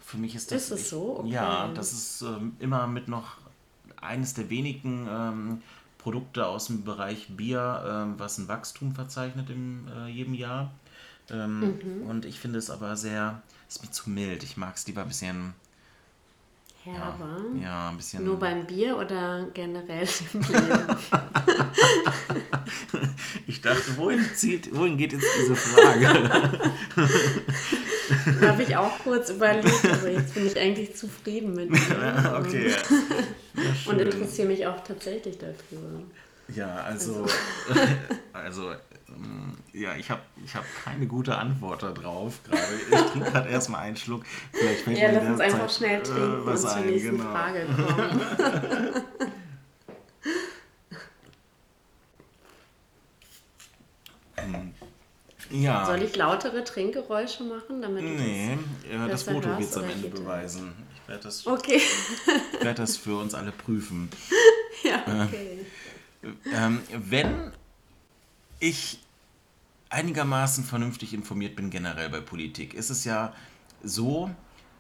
für mich ist das. Ist es so? Okay. Ja, das ist ähm, immer mit noch eines der wenigen ähm, Produkte aus dem Bereich Bier, ähm, was ein Wachstum verzeichnet in äh, jedem Jahr. Ähm, mhm. Und ich finde es aber sehr ist mir zu mild. Ich mag es lieber ein bisschen. Herber? Ja, ja, ein bisschen. Nur beim Bier oder generell im Leben? ich dachte, wohin, zieht, wohin geht jetzt diese Frage? habe ich auch kurz überlegt, aber jetzt bin ich eigentlich zufrieden mit dir. okay. Ja, Und interessiere mich auch tatsächlich dafür. Ja, also, also, also ähm, ja, ich habe ich hab keine gute Antwort darauf gerade. Ich trinke gerade erstmal einen Schluck. Vielleicht ja, lass uns einfach Zeit, schnell äh, trinken äh, was und ein. zur nächsten genau. Frage kommen. Hm. Ja. Soll ich lautere Trinkgeräusche machen, damit Nee, das, äh, das Foto wird es am Ende beweisen. Ich werde das, okay. werd das für uns alle prüfen. Ja, äh, okay. Ähm, wenn ich einigermaßen vernünftig informiert bin generell bei Politik, ist es ja so,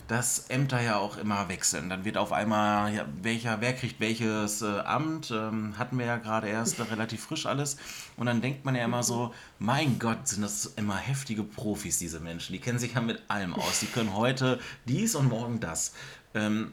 dass Ämter ja auch immer wechseln. Dann wird auf einmal, ja, welcher, wer kriegt welches äh, Amt, ähm, hatten wir ja gerade erst relativ frisch alles. Und dann denkt man ja immer so, mein Gott, sind das immer heftige Profis, diese Menschen. Die kennen sich ja mit allem aus. Die können heute dies und morgen das. Ähm,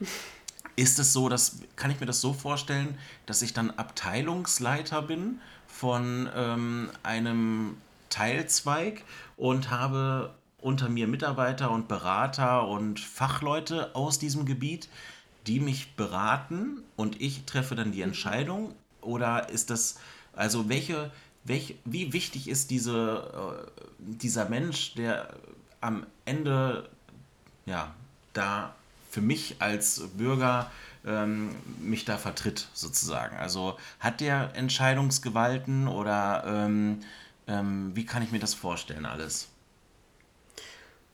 ist es so, dass, kann ich mir das so vorstellen, dass ich dann Abteilungsleiter bin von ähm, einem Teilzweig und habe unter mir Mitarbeiter und Berater und Fachleute aus diesem Gebiet, die mich beraten und ich treffe dann die Entscheidung? Oder ist das, also welche, welch, wie wichtig ist diese, äh, dieser Mensch, der am Ende ja, da für mich als Bürger ähm, mich da vertritt, sozusagen? Also hat der Entscheidungsgewalten oder ähm, ähm, wie kann ich mir das vorstellen alles?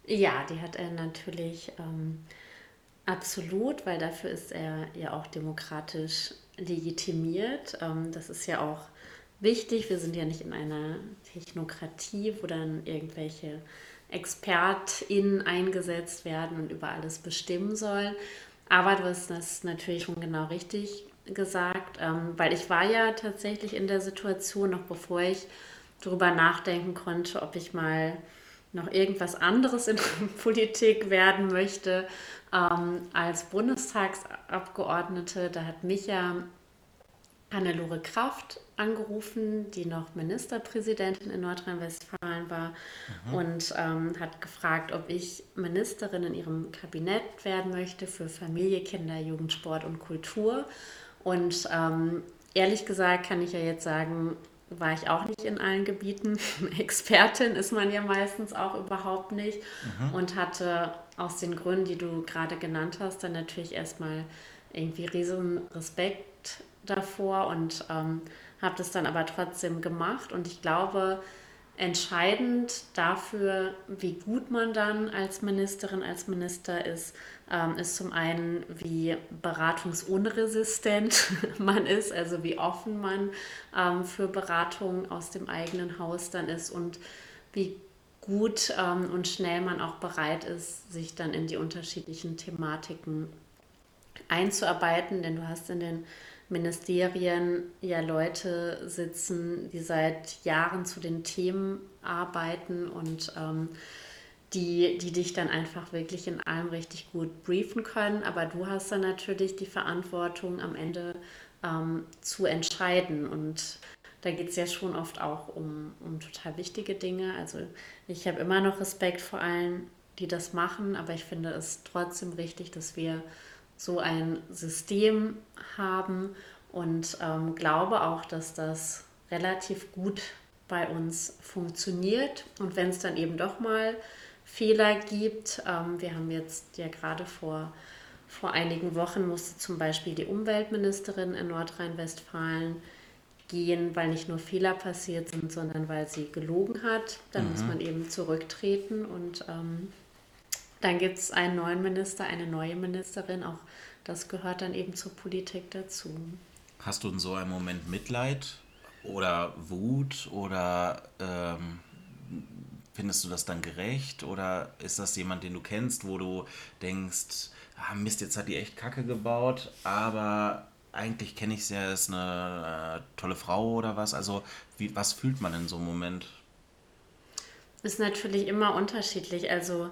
Ja, die hat er natürlich ähm, absolut, weil dafür ist er ja auch demokratisch legitimiert. Ähm, das ist ja auch wichtig. Wir sind ja nicht in einer Technokratie, wo dann irgendwelche ExpertInnen eingesetzt werden und über alles bestimmen sollen. Aber du hast das natürlich schon genau richtig gesagt, ähm, weil ich war ja tatsächlich in der Situation, noch bevor ich darüber nachdenken konnte, ob ich mal noch irgendwas anderes in Politik werden möchte ähm, als Bundestagsabgeordnete. Da hat mich ja Hannelore Kraft angerufen, die noch Ministerpräsidentin in Nordrhein-Westfalen war mhm. und ähm, hat gefragt, ob ich Ministerin in ihrem Kabinett werden möchte für Familie, Kinder, Jugendsport und Kultur. Und ähm, ehrlich gesagt kann ich ja jetzt sagen, war ich auch nicht in allen Gebieten. Expertin ist man ja meistens auch überhaupt nicht mhm. und hatte aus den Gründen, die du gerade genannt hast, dann natürlich erstmal irgendwie riesen Respekt davor und ähm, habe das dann aber trotzdem gemacht. Und ich glaube, entscheidend dafür, wie gut man dann als Ministerin, als Minister ist, ähm, ist zum einen, wie beratungsunresistent man ist, also wie offen man ähm, für Beratungen aus dem eigenen Haus dann ist und wie gut ähm, und schnell man auch bereit ist, sich dann in die unterschiedlichen Thematiken einzuarbeiten, denn du hast in den Ministerien ja Leute sitzen, die seit Jahren zu den Themen arbeiten und ähm, die, die dich dann einfach wirklich in allem richtig gut briefen können. Aber du hast dann natürlich die Verantwortung, am Ende ähm, zu entscheiden. Und da geht es ja schon oft auch um, um total wichtige Dinge. Also ich habe immer noch Respekt vor allen, die das machen, aber ich finde es trotzdem richtig, dass wir so ein System haben und ähm, glaube auch, dass das relativ gut bei uns funktioniert. Und wenn es dann eben doch mal Fehler gibt. Ähm, wir haben jetzt ja gerade vor, vor einigen Wochen musste zum Beispiel die Umweltministerin in Nordrhein-Westfalen gehen, weil nicht nur Fehler passiert sind, sondern weil sie gelogen hat. Dann mhm. muss man eben zurücktreten und ähm, dann gibt es einen neuen Minister, eine neue Ministerin. Auch das gehört dann eben zur Politik dazu. Hast du in so einem Moment Mitleid oder Wut oder ähm, Findest du das dann gerecht oder ist das jemand, den du kennst, wo du denkst, ah, Mist, jetzt hat die echt Kacke gebaut, aber eigentlich kenne ich sie ja, ist eine äh, tolle Frau oder was? Also, wie, was fühlt man in so einem Moment? Ist natürlich immer unterschiedlich. Also,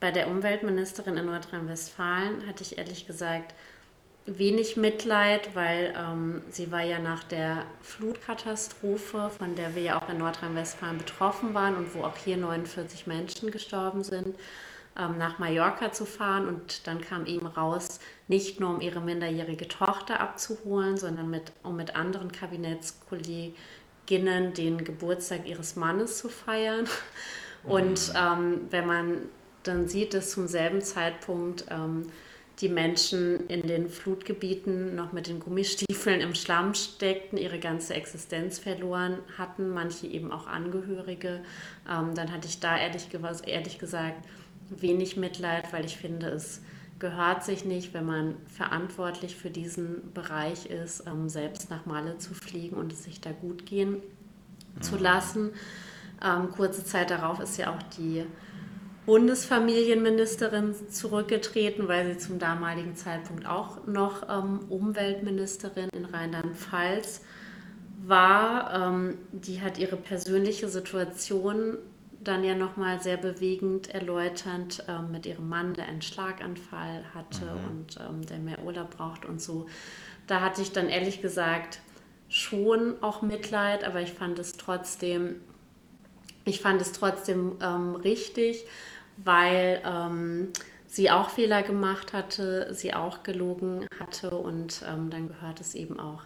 bei der Umweltministerin in Nordrhein-Westfalen hatte ich ehrlich gesagt wenig Mitleid, weil ähm, sie war ja nach der Flutkatastrophe, von der wir ja auch in Nordrhein-Westfalen betroffen waren und wo auch hier 49 Menschen gestorben sind, ähm, nach Mallorca zu fahren. Und dann kam eben raus, nicht nur um ihre minderjährige Tochter abzuholen, sondern mit, um mit anderen Kabinettskolleginnen den Geburtstag ihres Mannes zu feiern. Und mhm. ähm, wenn man dann sieht, dass zum selben Zeitpunkt ähm, die Menschen in den Flutgebieten noch mit den Gummistiefeln im Schlamm steckten, ihre ganze Existenz verloren hatten, manche eben auch Angehörige. Ähm, dann hatte ich da ehrlich, ehrlich gesagt wenig Mitleid, weil ich finde, es gehört sich nicht, wenn man verantwortlich für diesen Bereich ist, ähm, selbst nach Malle zu fliegen und es sich da gut gehen mhm. zu lassen. Ähm, kurze Zeit darauf ist ja auch die Bundesfamilienministerin zurückgetreten, weil sie zum damaligen Zeitpunkt auch noch ähm, Umweltministerin in Rheinland-Pfalz war. Ähm, die hat ihre persönliche Situation dann ja nochmal sehr bewegend erläuternd ähm, mit ihrem Mann, der einen Schlaganfall hatte mhm. und ähm, der mehr Urlaub braucht und so. Da hatte ich dann ehrlich gesagt schon auch Mitleid, aber ich fand es trotzdem, ich fand es trotzdem ähm, richtig, weil ähm, sie auch Fehler gemacht hatte, sie auch gelogen hatte und ähm, dann gehört es eben auch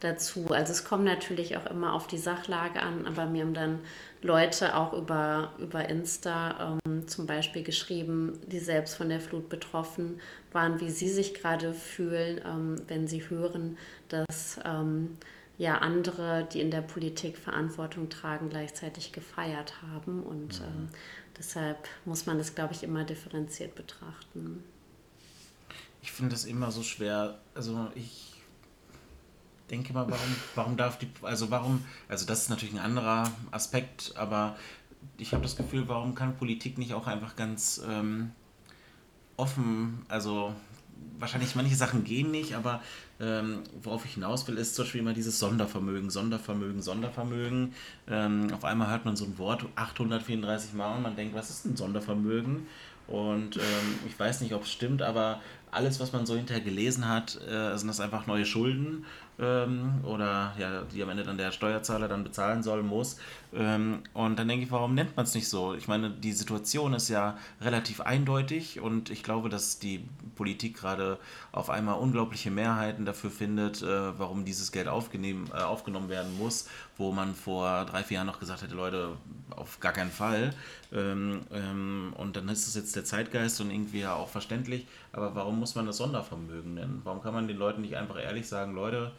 dazu. Also es kommt natürlich auch immer auf die Sachlage an, aber mir haben dann Leute auch über, über Insta ähm, zum Beispiel geschrieben, die selbst von der Flut betroffen waren, wie sie sich gerade fühlen, ähm, wenn sie hören, dass ähm, ja andere, die in der Politik Verantwortung tragen, gleichzeitig gefeiert haben. Und mhm. Deshalb muss man das, glaube ich, immer differenziert betrachten. Ich finde das immer so schwer. Also ich denke mal, warum, warum darf die, also warum, also das ist natürlich ein anderer Aspekt, aber ich habe das Gefühl, warum kann Politik nicht auch einfach ganz ähm, offen, also wahrscheinlich manche Sachen gehen nicht, aber ähm, worauf ich hinaus will, ist zum Beispiel immer dieses Sondervermögen, Sondervermögen, Sondervermögen. Ähm, auf einmal hört man so ein Wort 834 Mal und man denkt, was ist ein Sondervermögen? Und ähm, ich weiß nicht, ob es stimmt, aber alles, was man so hinterher gelesen hat, äh, sind das einfach neue Schulden ähm, oder ja, die am Ende dann der Steuerzahler dann bezahlen soll, muss. Ähm, und dann denke ich, warum nennt man es nicht so? Ich meine, die Situation ist ja relativ eindeutig und ich glaube, dass die Politik gerade auf einmal unglaubliche Mehrheiten dafür findet, äh, warum dieses Geld aufgenehm, äh, aufgenommen werden muss, wo man vor drei, vier Jahren noch gesagt hätte, Leute, auf gar keinen Fall. Ähm, ähm, und dann ist es jetzt der Zeitgeist und irgendwie ja auch verständlich, aber warum muss man das Sondervermögen nennen? Warum kann man den Leuten nicht einfach ehrlich sagen, Leute,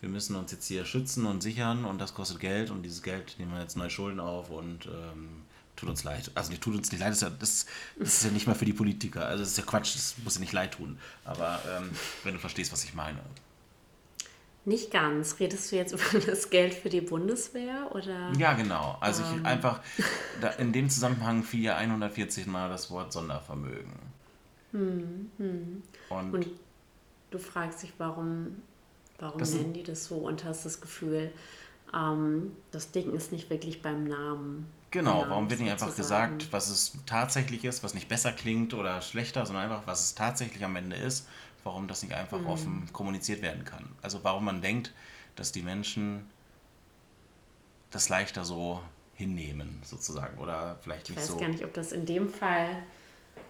wir müssen uns jetzt hier schützen und sichern und das kostet Geld und dieses Geld nehmen wir jetzt neue Schulden auf und ähm, tut uns leid. Also tut uns nicht leid, das ist, ja, das ist ja nicht mal für die Politiker. Also das ist ja Quatsch, das muss ja nicht leid tun. Aber ähm, wenn du verstehst, was ich meine. Nicht ganz. Redest du jetzt über das Geld für die Bundeswehr oder? Ja, genau. Also ähm. ich einfach, in dem Zusammenhang fiel ja 140 Mal das Wort Sondervermögen. Hm, hm. Und, und, du fragst dich, warum Warum nennen die das so und hast das Gefühl, ähm, das Ding ist nicht wirklich beim Namen. Genau, warum wird nicht einfach gesagt, was es tatsächlich ist, was nicht besser klingt oder schlechter, sondern einfach, was es tatsächlich am Ende ist, warum das nicht einfach mhm. offen kommuniziert werden kann. Also warum man denkt, dass die Menschen das leichter so hinnehmen, sozusagen, oder vielleicht nicht so. Ich weiß gar nicht, ob das in dem Fall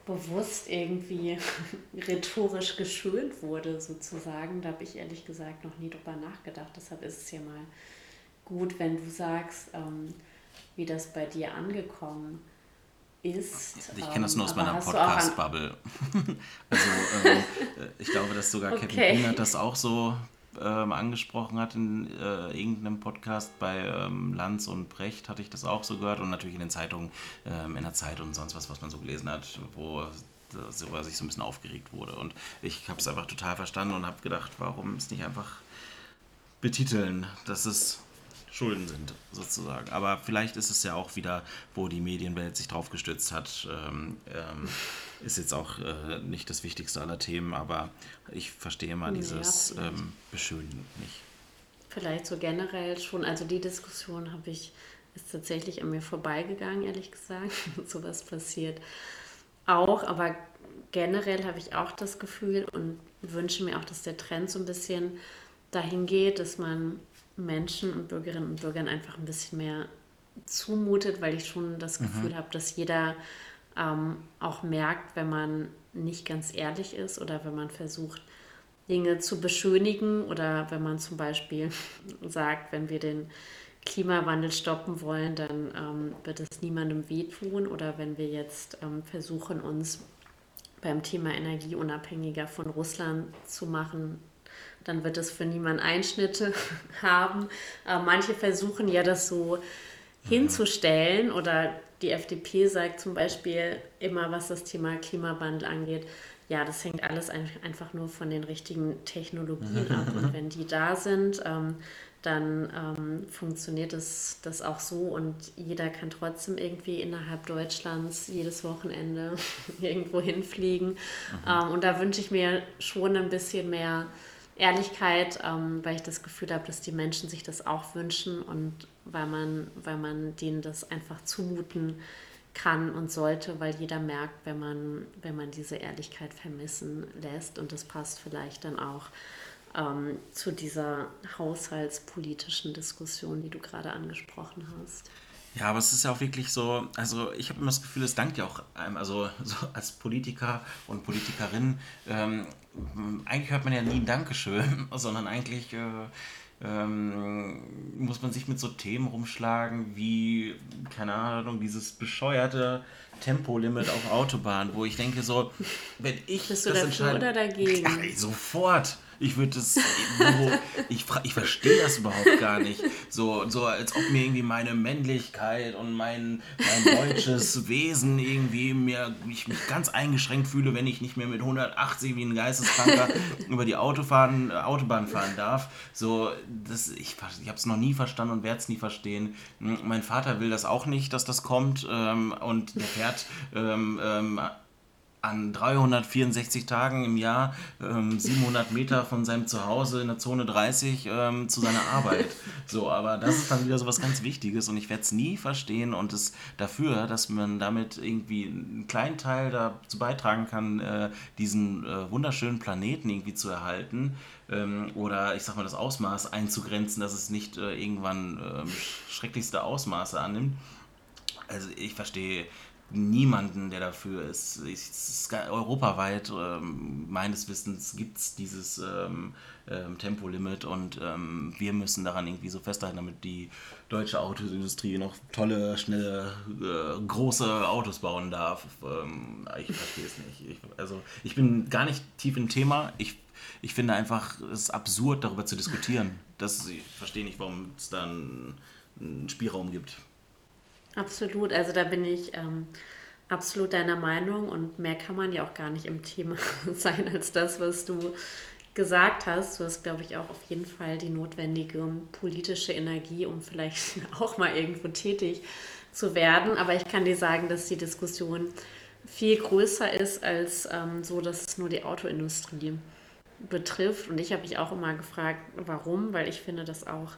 bewusst irgendwie rhetorisch geschönt wurde, sozusagen. Da habe ich ehrlich gesagt noch nie drüber nachgedacht. Deshalb ist es ja mal gut, wenn du sagst, ähm, wie das bei dir angekommen ist. Ich kenne das nur aus ähm, meiner Podcast-Bubble. also ähm, ich glaube, dass sogar okay. Kevin Kühn das auch so ähm, angesprochen hat in äh, irgendeinem Podcast bei ähm, Lanz und Brecht, hatte ich das auch so gehört und natürlich in den Zeitungen, ähm, in der Zeit und sonst was, was man so gelesen hat, wo worüber sich so ein bisschen aufgeregt wurde. Und ich habe es einfach total verstanden und habe gedacht, warum es nicht einfach betiteln, dass es Schulden sind, sozusagen. Aber vielleicht ist es ja auch wieder, wo die Medienwelt sich drauf gestützt hat. Ähm, ähm, ist jetzt auch äh, nicht das wichtigste aller Themen, aber ich verstehe mal dieses ja, ähm, Beschönigen nicht. Vielleicht so generell schon. Also die Diskussion habe ich, ist tatsächlich an mir vorbeigegangen, ehrlich gesagt. Sowas passiert auch, aber generell habe ich auch das Gefühl und wünsche mir auch, dass der Trend so ein bisschen dahin geht, dass man Menschen und Bürgerinnen und Bürgern einfach ein bisschen mehr zumutet, weil ich schon das mhm. Gefühl mhm. habe, dass jeder ähm, auch merkt, wenn man nicht ganz ehrlich ist oder wenn man versucht, Dinge zu beschönigen oder wenn man zum Beispiel sagt, wenn wir den Klimawandel stoppen wollen, dann ähm, wird es niemandem wehtun oder wenn wir jetzt ähm, versuchen, uns beim Thema Energie unabhängiger von Russland zu machen, dann wird es für niemanden Einschnitte haben. Aber manche versuchen ja das so hinzustellen oder die FDP sagt zum Beispiel immer, was das Thema Klimawandel angeht, ja, das hängt alles einfach nur von den richtigen Technologien ab. Und wenn die da sind, ähm, dann ähm, funktioniert das, das auch so und jeder kann trotzdem irgendwie innerhalb Deutschlands jedes Wochenende irgendwo hinfliegen. Mhm. Ähm, und da wünsche ich mir schon ein bisschen mehr Ehrlichkeit, ähm, weil ich das Gefühl habe, dass die Menschen sich das auch wünschen und weil man, weil man denen das einfach zumuten kann und sollte, weil jeder merkt, wenn man, wenn man diese Ehrlichkeit vermissen lässt und das passt vielleicht dann auch ähm, zu dieser haushaltspolitischen Diskussion, die du gerade angesprochen hast. Ja, aber es ist ja auch wirklich so, also ich habe immer das Gefühl, es dankt ja auch einem, also so als Politiker und Politikerin, ähm, eigentlich hört man ja nie ein Dankeschön, sondern eigentlich äh, ähm, muss man sich mit so Themen rumschlagen wie, keine Ahnung, dieses bescheuerte Tempolimit auf Autobahn, wo ich denke so, wenn ich Bist du das dafür oder dagegen? Ja, sofort. Ich würde das, ich, ich verstehe das überhaupt gar nicht. So, so als ob mir irgendwie meine Männlichkeit und mein, mein deutsches Wesen irgendwie mir, ich mich ganz eingeschränkt fühle, wenn ich nicht mehr mit 180 wie ein Geisteskranker über die Autofahren, Autobahn fahren darf. So, das, ich, ich habe es noch nie verstanden und werde es nie verstehen. Mein Vater will das auch nicht, dass das kommt ähm, und der fährt ähm, ähm, an 364 Tagen im Jahr ähm, 700 Meter von seinem Zuhause in der Zone 30 ähm, zu seiner Arbeit. So, aber das ist dann wieder so was ganz Wichtiges und ich werde es nie verstehen und es dafür, dass man damit irgendwie einen kleinen Teil dazu beitragen kann, äh, diesen äh, wunderschönen Planeten irgendwie zu erhalten ähm, oder ich sag mal das Ausmaß einzugrenzen, dass es nicht äh, irgendwann ähm, schrecklichste Ausmaße annimmt. Also ich verstehe niemanden, der dafür ist. ist europaweit, ähm, meines Wissens, gibt es dieses ähm, ähm, Tempolimit und ähm, wir müssen daran irgendwie so festhalten, damit die deutsche Autoindustrie noch tolle, schnelle, äh, große Autos bauen darf. Ähm, ich verstehe es nicht. Ich, also ich bin gar nicht tief im Thema. Ich, ich finde einfach, es ist absurd, darüber zu diskutieren. Das, ich verstehe nicht, warum es dann einen Spielraum gibt. Absolut, also da bin ich ähm, absolut deiner Meinung und mehr kann man ja auch gar nicht im Thema sein als das, was du gesagt hast. Du hast, glaube ich, auch auf jeden Fall die notwendige politische Energie, um vielleicht auch mal irgendwo tätig zu werden. Aber ich kann dir sagen, dass die Diskussion viel größer ist als ähm, so, dass es nur die Autoindustrie betrifft. Und ich habe mich auch immer gefragt, warum, weil ich finde das auch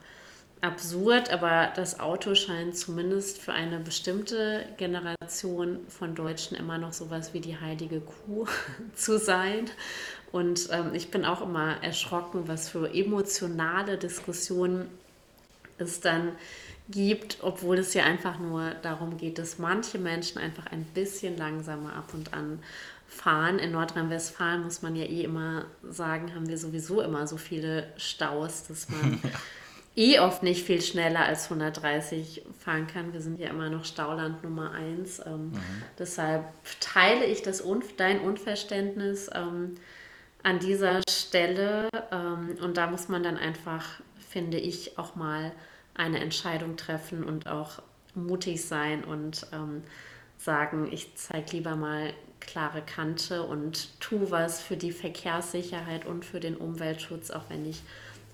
absurd, aber das Auto scheint zumindest für eine bestimmte Generation von Deutschen immer noch sowas wie die heilige Kuh zu sein. Und ähm, ich bin auch immer erschrocken, was für emotionale Diskussionen es dann gibt, obwohl es ja einfach nur darum geht, dass manche Menschen einfach ein bisschen langsamer ab und an fahren. In Nordrhein-Westfalen muss man ja eh immer sagen, haben wir sowieso immer so viele Staus, dass man eh oft nicht viel schneller als 130 fahren kann. Wir sind ja immer noch Stauland Nummer 1. Ähm, mhm. Deshalb teile ich das dein Unverständnis ähm, an dieser Stelle. Ähm, und da muss man dann einfach, finde ich, auch mal eine Entscheidung treffen und auch mutig sein und ähm, sagen, ich zeige lieber mal klare Kante und tu was für die Verkehrssicherheit und für den Umweltschutz, auch wenn ich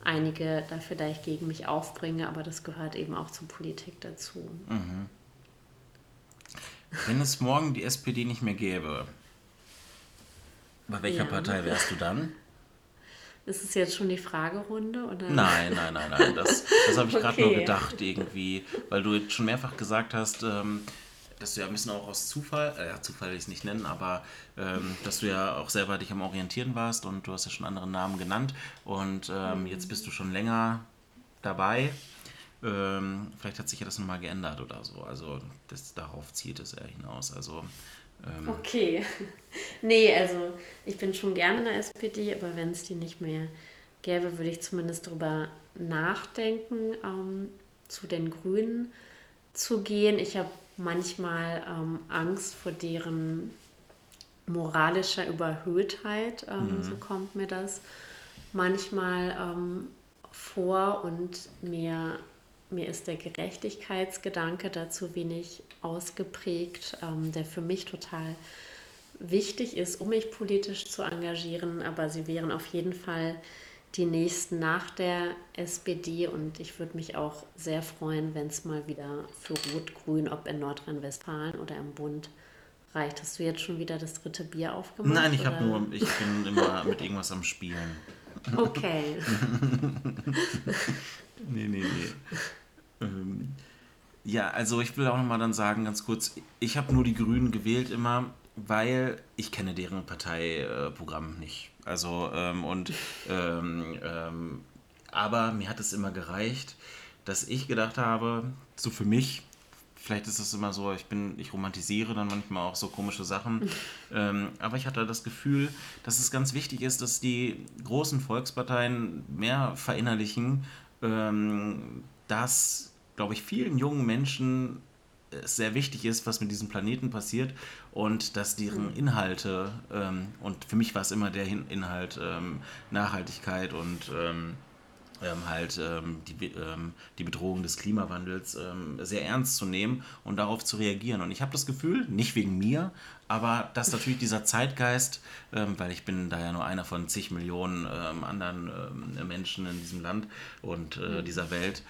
einige da vielleicht gegen mich aufbringe, aber das gehört eben auch zur Politik dazu. Mhm. Wenn es morgen die SPD nicht mehr gäbe, bei welcher ja. Partei wärst du dann? Ist es jetzt schon die Fragerunde? Oder? Nein, nein, nein, nein. Das, das habe ich okay. gerade nur gedacht irgendwie, weil du jetzt schon mehrfach gesagt hast, ähm, dass du ja ein bisschen auch aus Zufall, äh, Zufall will ich es nicht nennen, aber ähm, dass du ja auch selber dich am Orientieren warst und du hast ja schon andere Namen genannt und ähm, mhm. jetzt bist du schon länger dabei. Ähm, vielleicht hat sich ja das nochmal geändert oder so. Also das, darauf zielt es ja hinaus. Also, ähm, okay. nee, also ich bin schon gerne in der SPD, aber wenn es die nicht mehr gäbe, würde ich zumindest darüber nachdenken, ähm, zu den Grünen zu gehen. Ich habe manchmal ähm, Angst vor deren moralischer Überhöhtheit, ähm, mhm. so kommt mir das manchmal ähm, vor und mir, mir ist der Gerechtigkeitsgedanke dazu wenig ausgeprägt, ähm, der für mich total wichtig ist, um mich politisch zu engagieren, aber sie wären auf jeden Fall die nächsten nach der SPD und ich würde mich auch sehr freuen, wenn es mal wieder für Rot-Grün, ob in Nordrhein-Westfalen oder im Bund, reicht. Hast du jetzt schon wieder das dritte Bier aufgemacht? Nein, ich habe nur, ich bin immer mit irgendwas am Spielen. Okay. nee, nee, nee. Ähm, ja, also ich will auch nochmal dann sagen, ganz kurz, ich habe nur die Grünen gewählt immer, weil ich kenne deren Parteiprogramm nicht. Also, ähm, und, ähm, ähm, aber mir hat es immer gereicht, dass ich gedacht habe, so für mich, vielleicht ist es immer so, ich bin, ich romantisiere dann manchmal auch so komische Sachen, ähm, aber ich hatte das Gefühl, dass es ganz wichtig ist, dass die großen Volksparteien mehr verinnerlichen, ähm, dass, glaube ich, vielen jungen Menschen es sehr wichtig ist, was mit diesem Planeten passiert und dass deren hm. Inhalte, ähm, und für mich war es immer der Inhalt ähm, Nachhaltigkeit und ähm, ähm halt ähm, die, ähm, die Bedrohung des Klimawandels sehr ernst zu nehmen und darauf zu reagieren. Und ich habe das Gefühl, nicht wegen mir, aber dass natürlich dieser Zeitgeist, weil ich bin da ja nur einer von zig Millionen anderen Menschen in diesem Land und äh, hm. dieser Welt,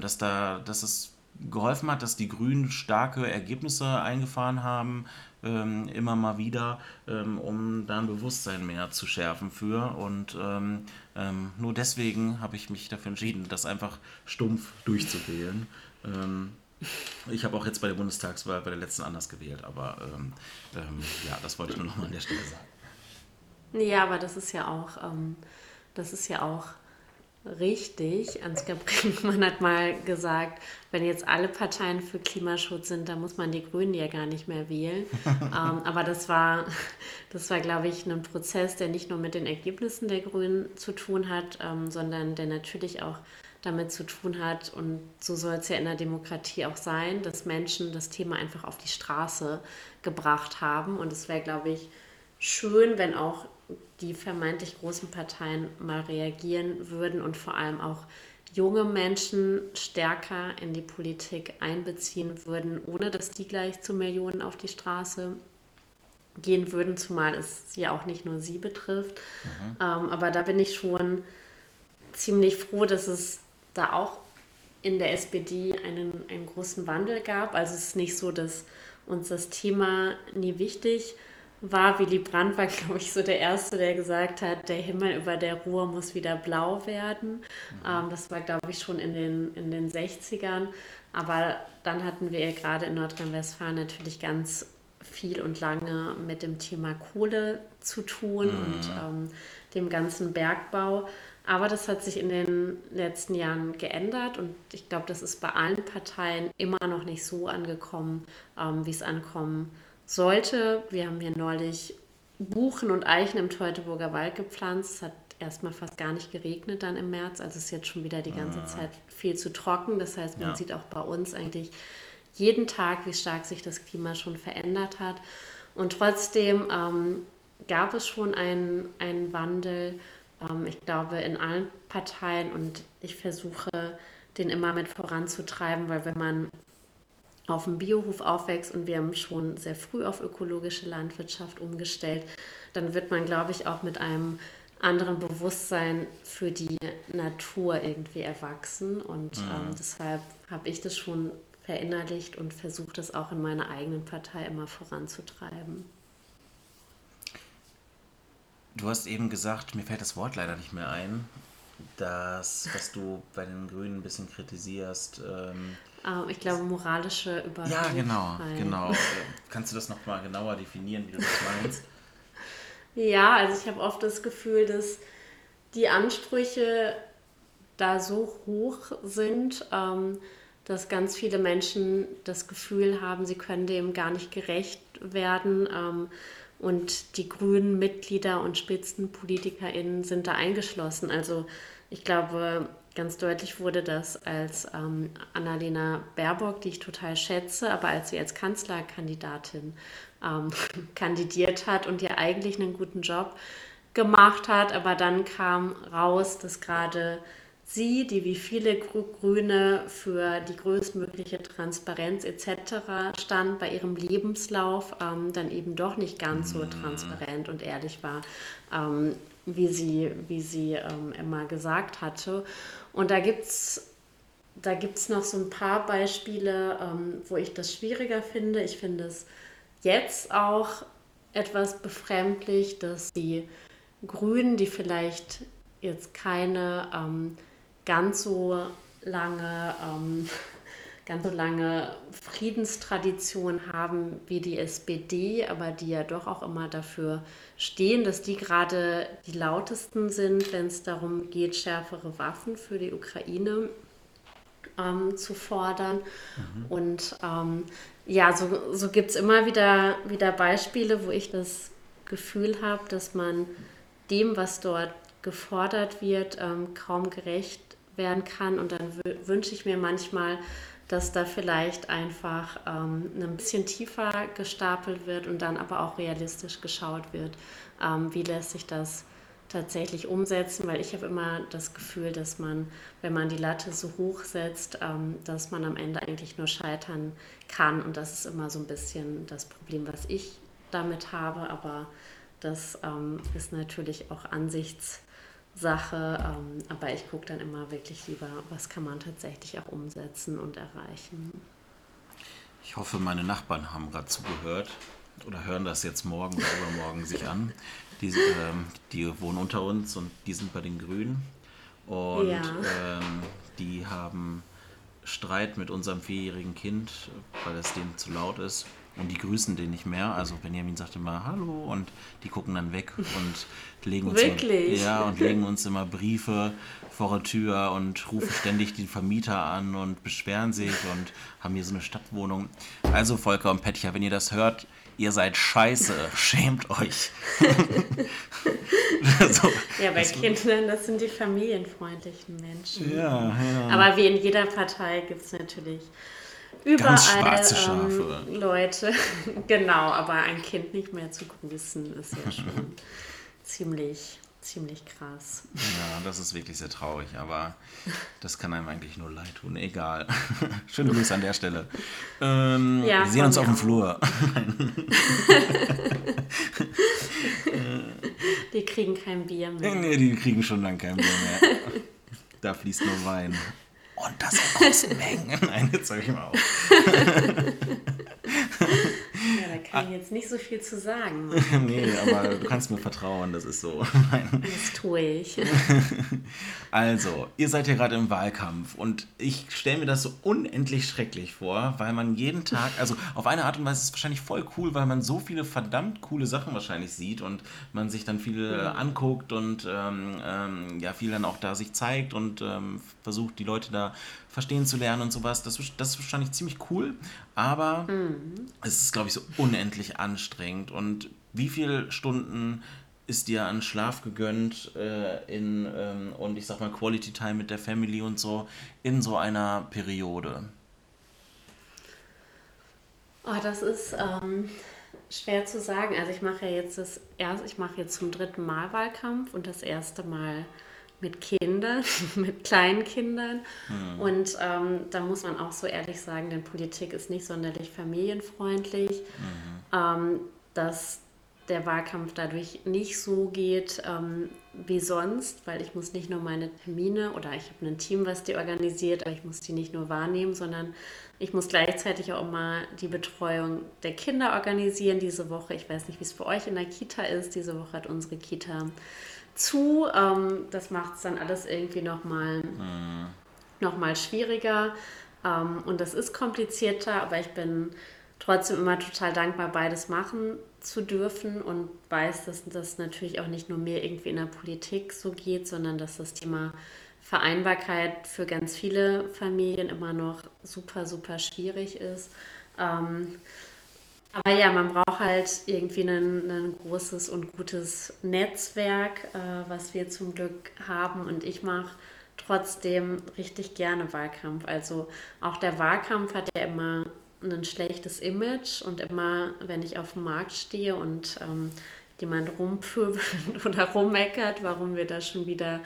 dass da, dass es geholfen hat, dass die Grünen starke Ergebnisse eingefahren haben, ähm, immer mal wieder, ähm, um da ein Bewusstsein mehr zu schärfen für. Und ähm, ähm nur deswegen habe ich mich dafür entschieden, das einfach stumpf durchzuwählen. Ähm, ich habe auch jetzt bei der Bundestagswahl bei der letzten anders gewählt, aber ähm, ja, das wollte ich nur noch mal an der Stelle sagen. Ja, aber das ist ja auch, das ist ja auch richtig. Ansgar Brinkmann hat mal gesagt, wenn jetzt alle Parteien für Klimaschutz sind, dann muss man die Grünen ja gar nicht mehr wählen. ähm, aber das war, das war, glaube ich, ein Prozess, der nicht nur mit den Ergebnissen der Grünen zu tun hat, ähm, sondern der natürlich auch damit zu tun hat. Und so soll es ja in der Demokratie auch sein, dass Menschen das Thema einfach auf die Straße gebracht haben. Und es wäre, glaube ich, schön, wenn auch die vermeintlich großen Parteien mal reagieren würden und vor allem auch junge Menschen stärker in die Politik einbeziehen würden, ohne dass die gleich zu Millionen auf die Straße gehen würden, zumal es ja auch nicht nur sie betrifft. Mhm. Ähm, aber da bin ich schon ziemlich froh, dass es da auch in der SPD einen, einen großen Wandel gab. Also es ist nicht so, dass uns das Thema nie wichtig ist war, Willy Brandt war, glaube ich, so der Erste, der gesagt hat, der Himmel über der Ruhr muss wieder blau werden. Mhm. Ähm, das war, glaube ich, schon in den, in den 60ern. Aber dann hatten wir gerade in Nordrhein-Westfalen natürlich ganz viel und lange mit dem Thema Kohle zu tun mhm. und ähm, dem ganzen Bergbau. Aber das hat sich in den letzten Jahren geändert und ich glaube, das ist bei allen Parteien immer noch nicht so angekommen, ähm, wie es ankommen sollte. Wir haben hier neulich Buchen und Eichen im Teutoburger Wald gepflanzt. Es hat erstmal fast gar nicht geregnet dann im März. Also es ist jetzt schon wieder die ganze ah. Zeit viel zu trocken. Das heißt, man ja. sieht auch bei uns eigentlich jeden Tag, wie stark sich das Klima schon verändert hat. Und trotzdem ähm, gab es schon einen, einen Wandel, ähm, ich glaube, in allen Parteien. Und ich versuche, den immer mit voranzutreiben, weil wenn man auf dem Biohof aufwächst und wir haben schon sehr früh auf ökologische Landwirtschaft umgestellt, dann wird man, glaube ich, auch mit einem anderen Bewusstsein für die Natur irgendwie erwachsen. Und mhm. ähm, deshalb habe ich das schon verinnerlicht und versuche das auch in meiner eigenen Partei immer voranzutreiben. Du hast eben gesagt, mir fällt das Wort leider nicht mehr ein, das, was du bei den Grünen ein bisschen kritisierst. Ähm, ähm, ich glaube, moralische Überlegenheit. Ja, genau, genau. Kannst du das nochmal genauer definieren, wie du das meinst? Ja, also ich habe oft das Gefühl, dass die Ansprüche da so hoch sind, ähm, dass ganz viele Menschen das Gefühl haben, sie können dem gar nicht gerecht werden. Ähm, und die grünen Mitglieder und Spitzenpolitikerinnen sind da eingeschlossen. Also ich glaube, ganz deutlich wurde, dass als ähm, Annalena Baerbock, die ich total schätze, aber als sie als Kanzlerkandidatin ähm, kandidiert hat und ja eigentlich einen guten Job gemacht hat, aber dann kam raus, dass gerade sie, die wie viele Grüne für die größtmögliche Transparenz etc. stand, bei ihrem Lebenslauf ähm, dann eben doch nicht ganz so transparent und ehrlich war, ähm, wie sie, wie sie ähm, immer gesagt hatte. Und da gibt es da gibt's noch so ein paar Beispiele, ähm, wo ich das schwieriger finde. Ich finde es jetzt auch etwas befremdlich, dass die Grünen, die vielleicht jetzt keine ähm, ganz so lange, ähm, ganz so lange Friedenstradition haben wie die SPD, aber die ja doch auch immer dafür stehen, dass die gerade die lautesten sind, wenn es darum geht, schärfere Waffen für die Ukraine ähm, zu fordern. Mhm. Und ähm, ja, so, so gibt es immer wieder, wieder Beispiele, wo ich das Gefühl habe, dass man dem, was dort gefordert wird, ähm, kaum gerecht werden kann. Und dann wünsche ich mir manchmal, dass da vielleicht einfach ähm, ein bisschen tiefer gestapelt wird und dann aber auch realistisch geschaut wird, ähm, wie lässt sich das tatsächlich umsetzen, weil ich habe immer das Gefühl, dass man, wenn man die Latte so hoch setzt, ähm, dass man am Ende eigentlich nur scheitern kann. Und das ist immer so ein bisschen das Problem, was ich damit habe, aber das ähm, ist natürlich auch Ansichtssache, ähm, aber ich gucke dann immer wirklich lieber, was kann man tatsächlich auch umsetzen und erreichen. Ich hoffe, meine Nachbarn haben gerade zugehört oder hören das jetzt morgen oder übermorgen sich an. Die, ähm, die wohnen unter uns und die sind bei den Grünen. Und ja. ähm, die haben Streit mit unserem vierjährigen Kind, weil es dem zu laut ist und die grüßen den nicht mehr. Also Benjamin sagt immer Hallo und die gucken dann weg und legen uns Wirklich? Immer, ja und legen uns immer Briefe vor der Tür und rufen ständig den Vermieter an und beschweren sich und haben hier so eine Stadtwohnung. Also Volker und Petja, wenn ihr das hört, ihr seid scheiße, schämt euch. so, ja, bei Kindern, das sind die familienfreundlichen Menschen. Ja, ja. Aber wie in jeder Partei gibt es natürlich überall ähm, Leute. genau, aber ein Kind nicht mehr zu grüßen ist ja schon ziemlich, ziemlich krass. Ja, das ist wirklich sehr traurig, aber das kann einem eigentlich nur leid tun. Egal. Schöne Grüße an der Stelle. Ähm, ja, wir sehen uns auf dem Flur. die kriegen kein Bier mehr. Nee, die kriegen schon lange kein Bier mehr. Da fließt nur Wein. Und das in großen Mengen. Nein, jetzt sag ich mal auf. Ja, da kann ich jetzt nicht so viel zu sagen. nee, aber du kannst mir vertrauen, das ist so. das tue ich. also, ihr seid ja gerade im Wahlkampf und ich stelle mir das so unendlich schrecklich vor, weil man jeden Tag, also auf eine Art und Weise ist es wahrscheinlich voll cool, weil man so viele verdammt coole Sachen wahrscheinlich sieht und man sich dann viel mhm. anguckt und ähm, ähm, ja, viel dann auch da sich zeigt und ähm, versucht, die Leute da verstehen zu lernen und sowas. Das, das ist wahrscheinlich ziemlich cool, aber mhm. es ist, glaube ich, so unendlich anstrengend. Und wie viele Stunden ist dir an Schlaf gegönnt äh, in, ähm, und ich sag mal Quality Time mit der Family und so in so einer Periode? Oh, das ist ähm, schwer zu sagen. Also ich mache ja jetzt das erste, ich mache jetzt zum dritten Mal Wahlkampf und das erste Mal mit Kindern, mit kleinen Kindern. Mhm. Und ähm, da muss man auch so ehrlich sagen, denn Politik ist nicht sonderlich familienfreundlich. Mhm. Ähm, dass der Wahlkampf dadurch nicht so geht ähm, wie sonst, weil ich muss nicht nur meine Termine oder ich habe ein Team, was die organisiert, aber ich muss die nicht nur wahrnehmen, sondern ich muss gleichzeitig auch immer die Betreuung der Kinder organisieren diese Woche. Ich weiß nicht, wie es für euch in der Kita ist. Diese Woche hat unsere Kita zu. Ähm, das macht es dann alles irgendwie nochmal mhm. noch schwieriger. Ähm, und das ist komplizierter, aber ich bin trotzdem immer total dankbar, beides machen zu dürfen und weiß, dass das natürlich auch nicht nur mir irgendwie in der Politik so geht, sondern dass das Thema Vereinbarkeit für ganz viele Familien immer noch super, super schwierig ist. Ähm, aber ja, man braucht halt irgendwie ein, ein großes und gutes Netzwerk, äh, was wir zum Glück haben. Und ich mache trotzdem richtig gerne Wahlkampf. Also auch der Wahlkampf hat ja immer ein schlechtes Image und immer, wenn ich auf dem Markt stehe und ähm, jemand rumpöbelt oder rummeckert, warum wir da schon wieder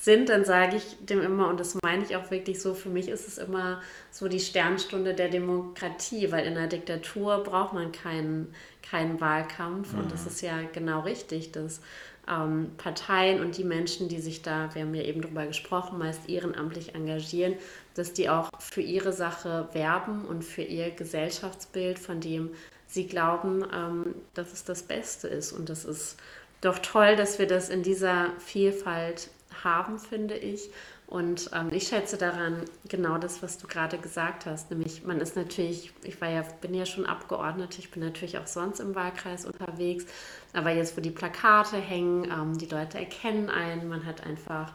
sind, dann sage ich dem immer, und das meine ich auch wirklich so, für mich ist es immer so die Sternstunde der Demokratie, weil in einer Diktatur braucht man keinen, keinen Wahlkampf. Mhm. Und das ist ja genau richtig, dass ähm, Parteien und die Menschen, die sich da, wir haben ja eben darüber gesprochen, meist ehrenamtlich engagieren, dass die auch für ihre Sache werben und für ihr Gesellschaftsbild, von dem sie glauben, ähm, dass es das Beste ist. Und das ist doch toll, dass wir das in dieser Vielfalt haben, finde ich. Und ähm, ich schätze daran genau das, was du gerade gesagt hast. Nämlich, man ist natürlich, ich war ja, bin ja schon Abgeordnete, ich bin natürlich auch sonst im Wahlkreis unterwegs. Aber jetzt, wo die Plakate hängen, ähm, die Leute erkennen einen, man hat einfach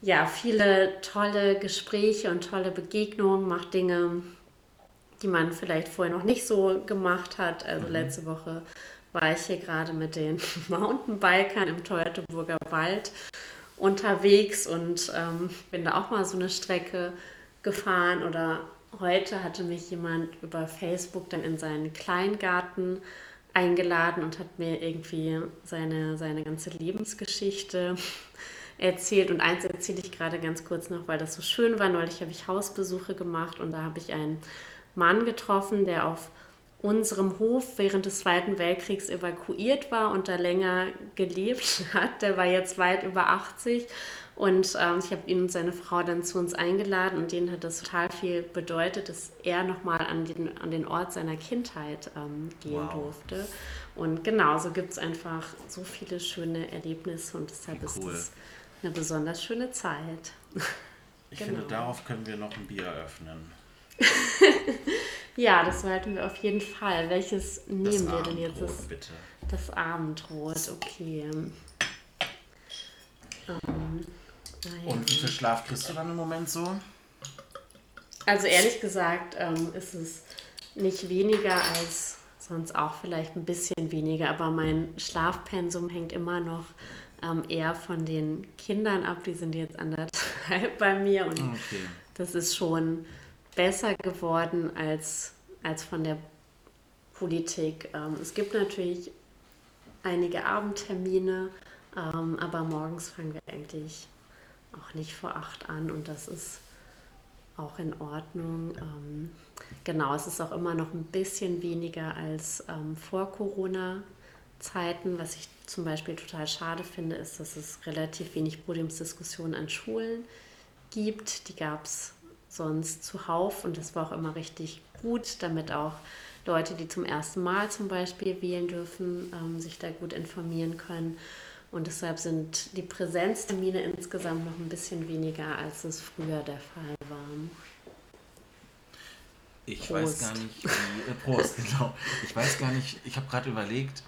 ja viele tolle Gespräche und tolle Begegnungen, macht Dinge, die man vielleicht vorher noch nicht so gemacht hat. Also mhm. letzte Woche war ich hier gerade mit den Mountainbikern im Teutoburger Wald unterwegs und ähm, bin da auch mal so eine Strecke gefahren oder heute hatte mich jemand über Facebook dann in seinen Kleingarten eingeladen und hat mir irgendwie seine, seine ganze Lebensgeschichte erzählt. Und eins erzähle ich gerade ganz kurz noch, weil das so schön war. Neulich habe ich Hausbesuche gemacht und da habe ich einen Mann getroffen, der auf unserem Hof während des Zweiten Weltkriegs evakuiert war und da länger gelebt hat. Der war jetzt weit über 80 und ähm, ich habe ihn und seine Frau dann zu uns eingeladen und denen hat das total viel bedeutet, dass er nochmal an den, an den Ort seiner Kindheit ähm, gehen wow. durfte. Und genau, so gibt es einfach so viele schöne Erlebnisse und deshalb cool. ist es eine besonders schöne Zeit. Ich genau. finde, darauf können wir noch ein Bier öffnen. Ja, das sollten wir auf jeden Fall. Welches nehmen wir denn jetzt? Das, bitte. das Abendrot, okay. Ähm, Und wie viel Schlaf kriegst du dann im Moment so? Also ehrlich gesagt ähm, ist es nicht weniger als sonst auch vielleicht ein bisschen weniger, aber mein Schlafpensum hängt immer noch ähm, eher von den Kindern ab. Die sind jetzt anderthalb bei mir und okay. das ist schon besser geworden als, als von der Politik. Ähm, es gibt natürlich einige Abendtermine, ähm, aber morgens fangen wir eigentlich auch nicht vor acht an und das ist auch in Ordnung. Ähm, genau, es ist auch immer noch ein bisschen weniger als ähm, vor Corona-Zeiten. Was ich zum Beispiel total schade finde, ist, dass es relativ wenig Podiumsdiskussionen an Schulen gibt. Die gab es sonst zuhauf und das war auch immer richtig gut, damit auch Leute, die zum ersten Mal zum Beispiel wählen dürfen, ähm, sich da gut informieren können. Und deshalb sind die Präsenztermine insgesamt noch ein bisschen weniger, als es früher der Fall war. Ich Prost. weiß gar nicht, wie, äh, Prost, genau. Ich weiß gar nicht, ich habe gerade überlegt,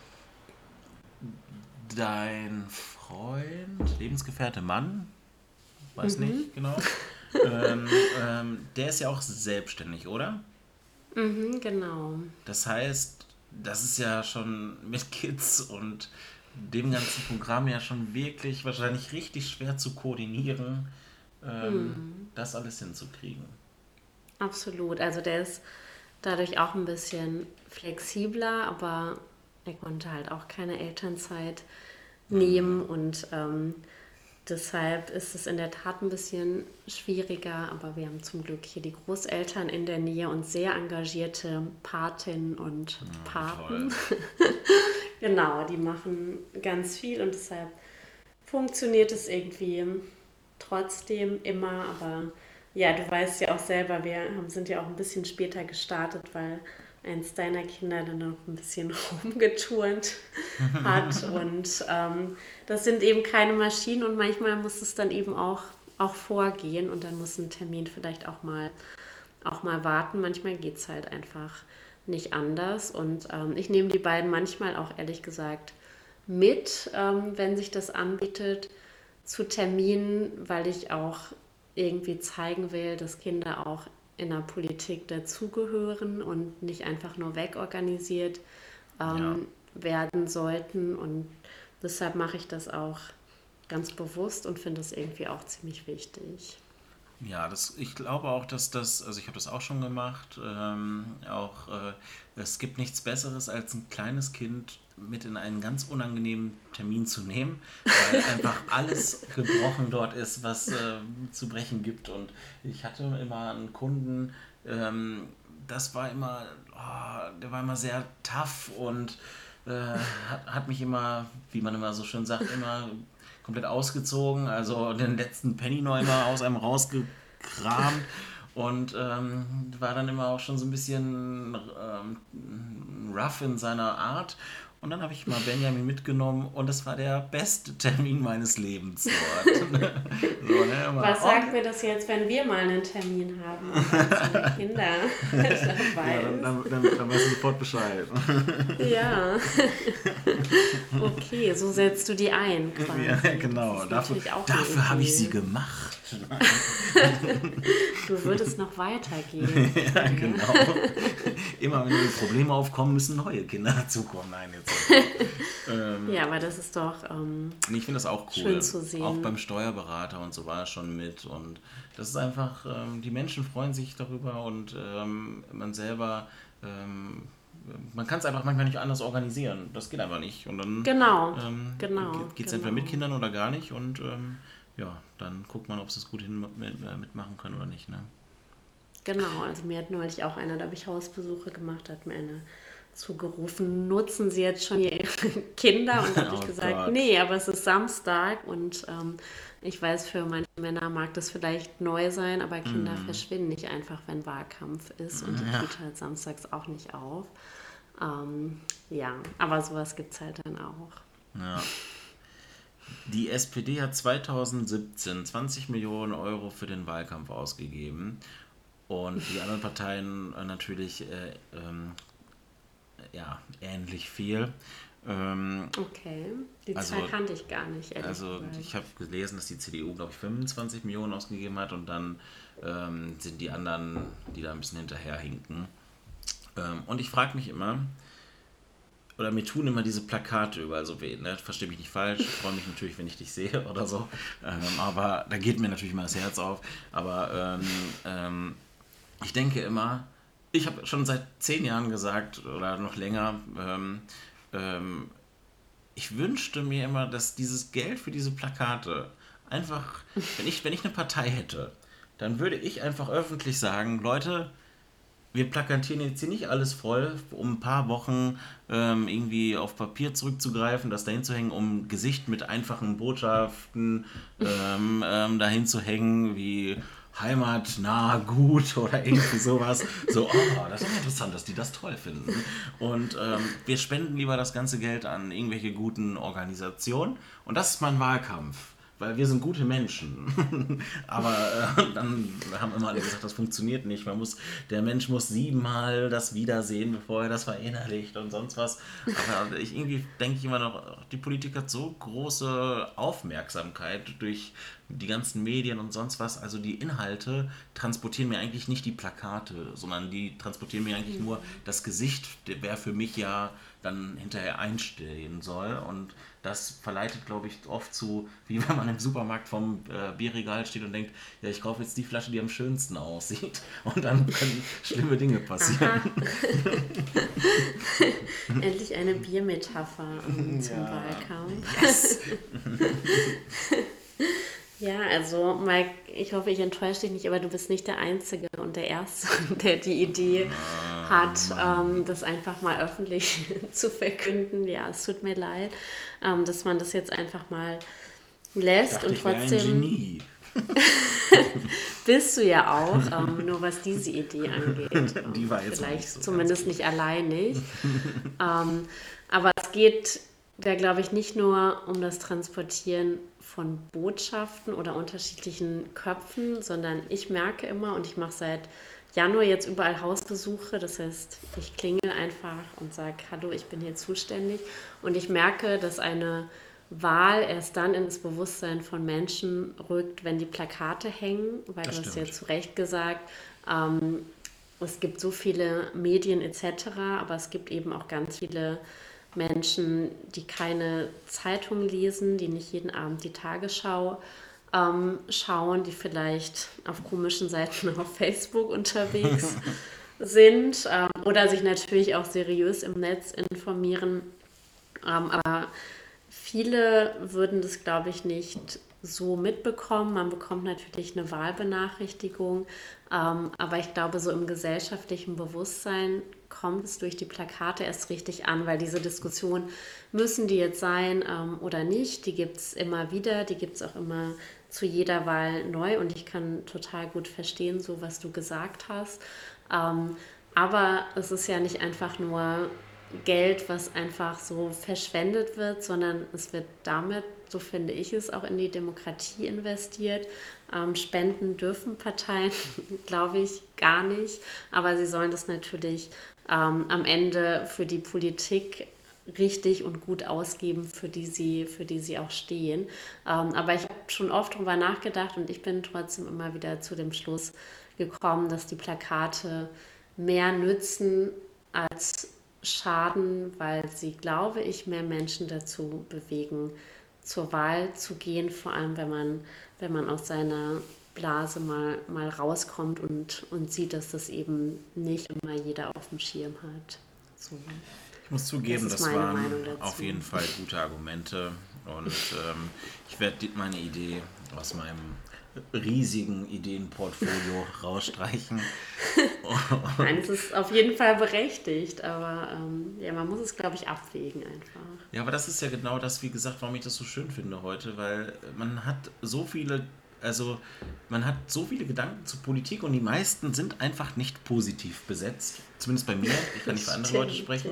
dein Freund, Lebensgefährte Mann, weiß mhm. nicht genau, ähm, ähm, der ist ja auch selbstständig, oder? Mhm, genau. Das heißt, das ist ja schon mit Kids und dem ganzen Programm ja schon wirklich wahrscheinlich richtig schwer zu koordinieren, ähm, mhm. das alles hinzukriegen. Absolut. Also der ist dadurch auch ein bisschen flexibler, aber er konnte halt auch keine Elternzeit nehmen mhm. und ähm, Deshalb ist es in der Tat ein bisschen schwieriger, aber wir haben zum Glück hier die Großeltern in der Nähe und sehr engagierte Patinnen und Paten. genau, die machen ganz viel und deshalb funktioniert es irgendwie trotzdem immer. Aber ja, du weißt ja auch selber, wir sind ja auch ein bisschen später gestartet, weil eins deiner Kinder dann noch ein bisschen rumgeturnt hat. und ähm, das sind eben keine Maschinen und manchmal muss es dann eben auch, auch vorgehen und dann muss ein Termin vielleicht auch mal, auch mal warten. Manchmal geht es halt einfach nicht anders. Und ähm, ich nehme die beiden manchmal auch ehrlich gesagt mit, ähm, wenn sich das anbietet, zu Terminen, weil ich auch irgendwie zeigen will, dass Kinder auch in der Politik dazugehören und nicht einfach nur wegorganisiert ähm, ja. werden sollten. Und deshalb mache ich das auch ganz bewusst und finde es irgendwie auch ziemlich wichtig. Ja, das, ich glaube auch, dass das, also ich habe das auch schon gemacht, ähm, auch äh, es gibt nichts Besseres, als ein kleines Kind mit in einen ganz unangenehmen Termin zu nehmen, weil einfach alles gebrochen dort ist, was äh, zu brechen gibt. Und ich hatte immer einen Kunden, ähm, das war immer, oh, der war immer sehr tough und äh, hat, hat mich immer, wie man immer so schön sagt, immer komplett ausgezogen, also den letzten Penny noch immer aus einem rausgekramt und ähm, war dann immer auch schon so ein bisschen ähm, rough in seiner Art. Und dann habe ich mal Benjamin mitgenommen und das war der beste Termin meines Lebens dort. so, ne, Was sagt mir das jetzt, wenn wir mal einen Termin haben? Und Kinder ja, dann, dann, dann, dann weißt du sofort Bescheid. ja. okay, so setzt du die ein. Quasi. Ja, genau. Dafür, dafür habe ich sie gemacht. du würdest noch weitergehen. ja, genau. Immer wenn Probleme aufkommen, müssen neue Kinder dazukommen. Nein, jetzt. ähm, ja, aber das ist doch. Ähm, ich finde das auch cool. Schön zu sehen. Auch beim Steuerberater und so war er schon mit. Und das ist einfach, ähm, die Menschen freuen sich darüber und ähm, man selber ähm, man kann es einfach manchmal nicht anders organisieren. Das geht einfach nicht. Und dann genau, ähm, genau, geht es genau. entweder mit Kindern oder gar nicht. Und ähm, ja, dann guckt man, ob sie es gut hin äh, mitmachen können oder nicht. Ne? Genau, also mir hat neulich auch einer, da habe ich Hausbesuche gemacht, hat mir eine zugerufen, nutzen Sie jetzt schon Ihre Kinder? Und habe ich oh gesagt, Gott. nee, aber es ist Samstag und ähm, ich weiß, für manche Männer mag das vielleicht neu sein, aber Kinder mm. verschwinden nicht einfach, wenn Wahlkampf ist und die ja. tut halt samstags auch nicht auf. Ähm, ja, aber sowas gibt es halt dann auch. Ja. Die SPD hat 2017 20 Millionen Euro für den Wahlkampf ausgegeben und die anderen Parteien äh, natürlich äh, ähm, ja, ähnlich viel. Ähm, okay, die also, Zahl kannte ich gar nicht. Also gesagt. ich habe gelesen, dass die CDU, glaube ich, 25 Millionen ausgegeben hat und dann ähm, sind die anderen, die da ein bisschen hinterherhinken. Ähm, und ich frage mich immer, oder mir tun immer diese Plakate überall so weh. Ne? Verstehe mich nicht falsch, freue mich natürlich, wenn ich dich sehe oder so. Ähm, aber da geht mir natürlich immer das Herz auf. Aber ähm, ähm, ich denke immer, ich habe schon seit zehn Jahren gesagt oder noch länger, ähm, ähm, ich wünschte mir immer, dass dieses Geld für diese Plakate einfach, wenn ich, wenn ich eine Partei hätte, dann würde ich einfach öffentlich sagen, Leute, wir plakatieren jetzt hier nicht alles voll, um ein paar Wochen ähm, irgendwie auf Papier zurückzugreifen, das dahin zu hängen, um Gesicht mit einfachen Botschaften ähm, ähm, dahin zu hängen, wie Heimat, nah, gut oder irgendwie sowas. So, oh, das ist interessant, dass die das toll finden. Und ähm, wir spenden lieber das ganze Geld an irgendwelche guten Organisationen. Und das ist mein Wahlkampf weil wir sind gute Menschen. Aber äh, dann haben immer alle gesagt, das funktioniert nicht. Man muss, der Mensch muss siebenmal das Wiedersehen, bevor er das verinnerlicht und sonst was. Aber ich, irgendwie denke ich immer noch, die Politik hat so große Aufmerksamkeit durch die ganzen Medien und sonst was. Also die Inhalte transportieren mir eigentlich nicht die Plakate, sondern die transportieren mir eigentlich nur das Gesicht, wer für mich ja dann hinterher einstehen soll. Und das verleitet, glaube ich, oft zu, wie wenn man im Supermarkt vom äh, Bierregal steht und denkt, ja, ich kaufe jetzt die Flasche, die am schönsten aussieht. Und dann können schlimme Dinge passieren. Endlich eine Biermetapher um, zum ja. Wahlkampf. Yes. Ja, also Mike, ich hoffe, ich enttäusche dich nicht, aber du bist nicht der Einzige und der Erste, der die Idee hat, ähm, das einfach mal öffentlich zu verkünden. Ja, es tut mir leid, ähm, dass man das jetzt einfach mal lässt dachte, und trotzdem. bist du ja auch, ähm, nur was diese Idee angeht. Die war jetzt Vielleicht nicht so zumindest nicht alleinig. ähm, aber es geht da, glaube ich, nicht nur um das Transportieren von Botschaften oder unterschiedlichen Köpfen, sondern ich merke immer und ich mache seit Januar jetzt überall Hausbesuche. Das heißt, ich klingel einfach und sage, hallo, ich bin hier zuständig. Und ich merke, dass eine Wahl erst dann ins Bewusstsein von Menschen rückt, wenn die Plakate hängen, weil das du hast ja zu Recht gesagt, ähm, es gibt so viele Medien etc., aber es gibt eben auch ganz viele Menschen, die keine Zeitung lesen, die nicht jeden Abend die Tagesschau ähm, schauen, die vielleicht auf komischen Seiten auf Facebook unterwegs sind ähm, oder sich natürlich auch seriös im Netz informieren. Ähm, aber viele würden das, glaube ich, nicht so mitbekommen. Man bekommt natürlich eine Wahlbenachrichtigung, ähm, aber ich glaube, so im gesellschaftlichen Bewusstsein kommt es durch die Plakate erst richtig an, weil diese Diskussion, müssen die jetzt sein ähm, oder nicht, die gibt es immer wieder, die gibt es auch immer zu jeder Wahl neu und ich kann total gut verstehen, so was du gesagt hast. Ähm, aber es ist ja nicht einfach nur Geld, was einfach so verschwendet wird, sondern es wird damit, so finde ich es, auch in die Demokratie investiert. Ähm, spenden dürfen Parteien, glaube ich, gar nicht, aber sie sollen das natürlich ähm, am Ende für die Politik richtig und gut ausgeben, für die sie, für die sie auch stehen. Ähm, aber ich habe schon oft darüber nachgedacht und ich bin trotzdem immer wieder zu dem Schluss gekommen, dass die Plakate mehr nützen als schaden, weil sie, glaube ich, mehr Menschen dazu bewegen, zur Wahl zu gehen, vor allem wenn man, wenn man aus seiner Blase mal, mal rauskommt und, und sieht, dass das eben nicht immer jeder auf dem Schirm hat. So. Ich muss zugeben, das, das waren auf jeden Fall gute Argumente und ähm, ich werde meine Idee aus meinem riesigen Ideenportfolio rausstreichen. Nein, es ist auf jeden Fall berechtigt, aber ähm, ja, man muss es, glaube ich, abwägen einfach. Ja, aber das ist ja genau das, wie gesagt, warum ich das so schön finde heute, weil man hat so viele, also man hat so viele Gedanken zur Politik und die meisten sind einfach nicht positiv besetzt. Zumindest bei mir, ich kann nicht für andere Leute sprechen.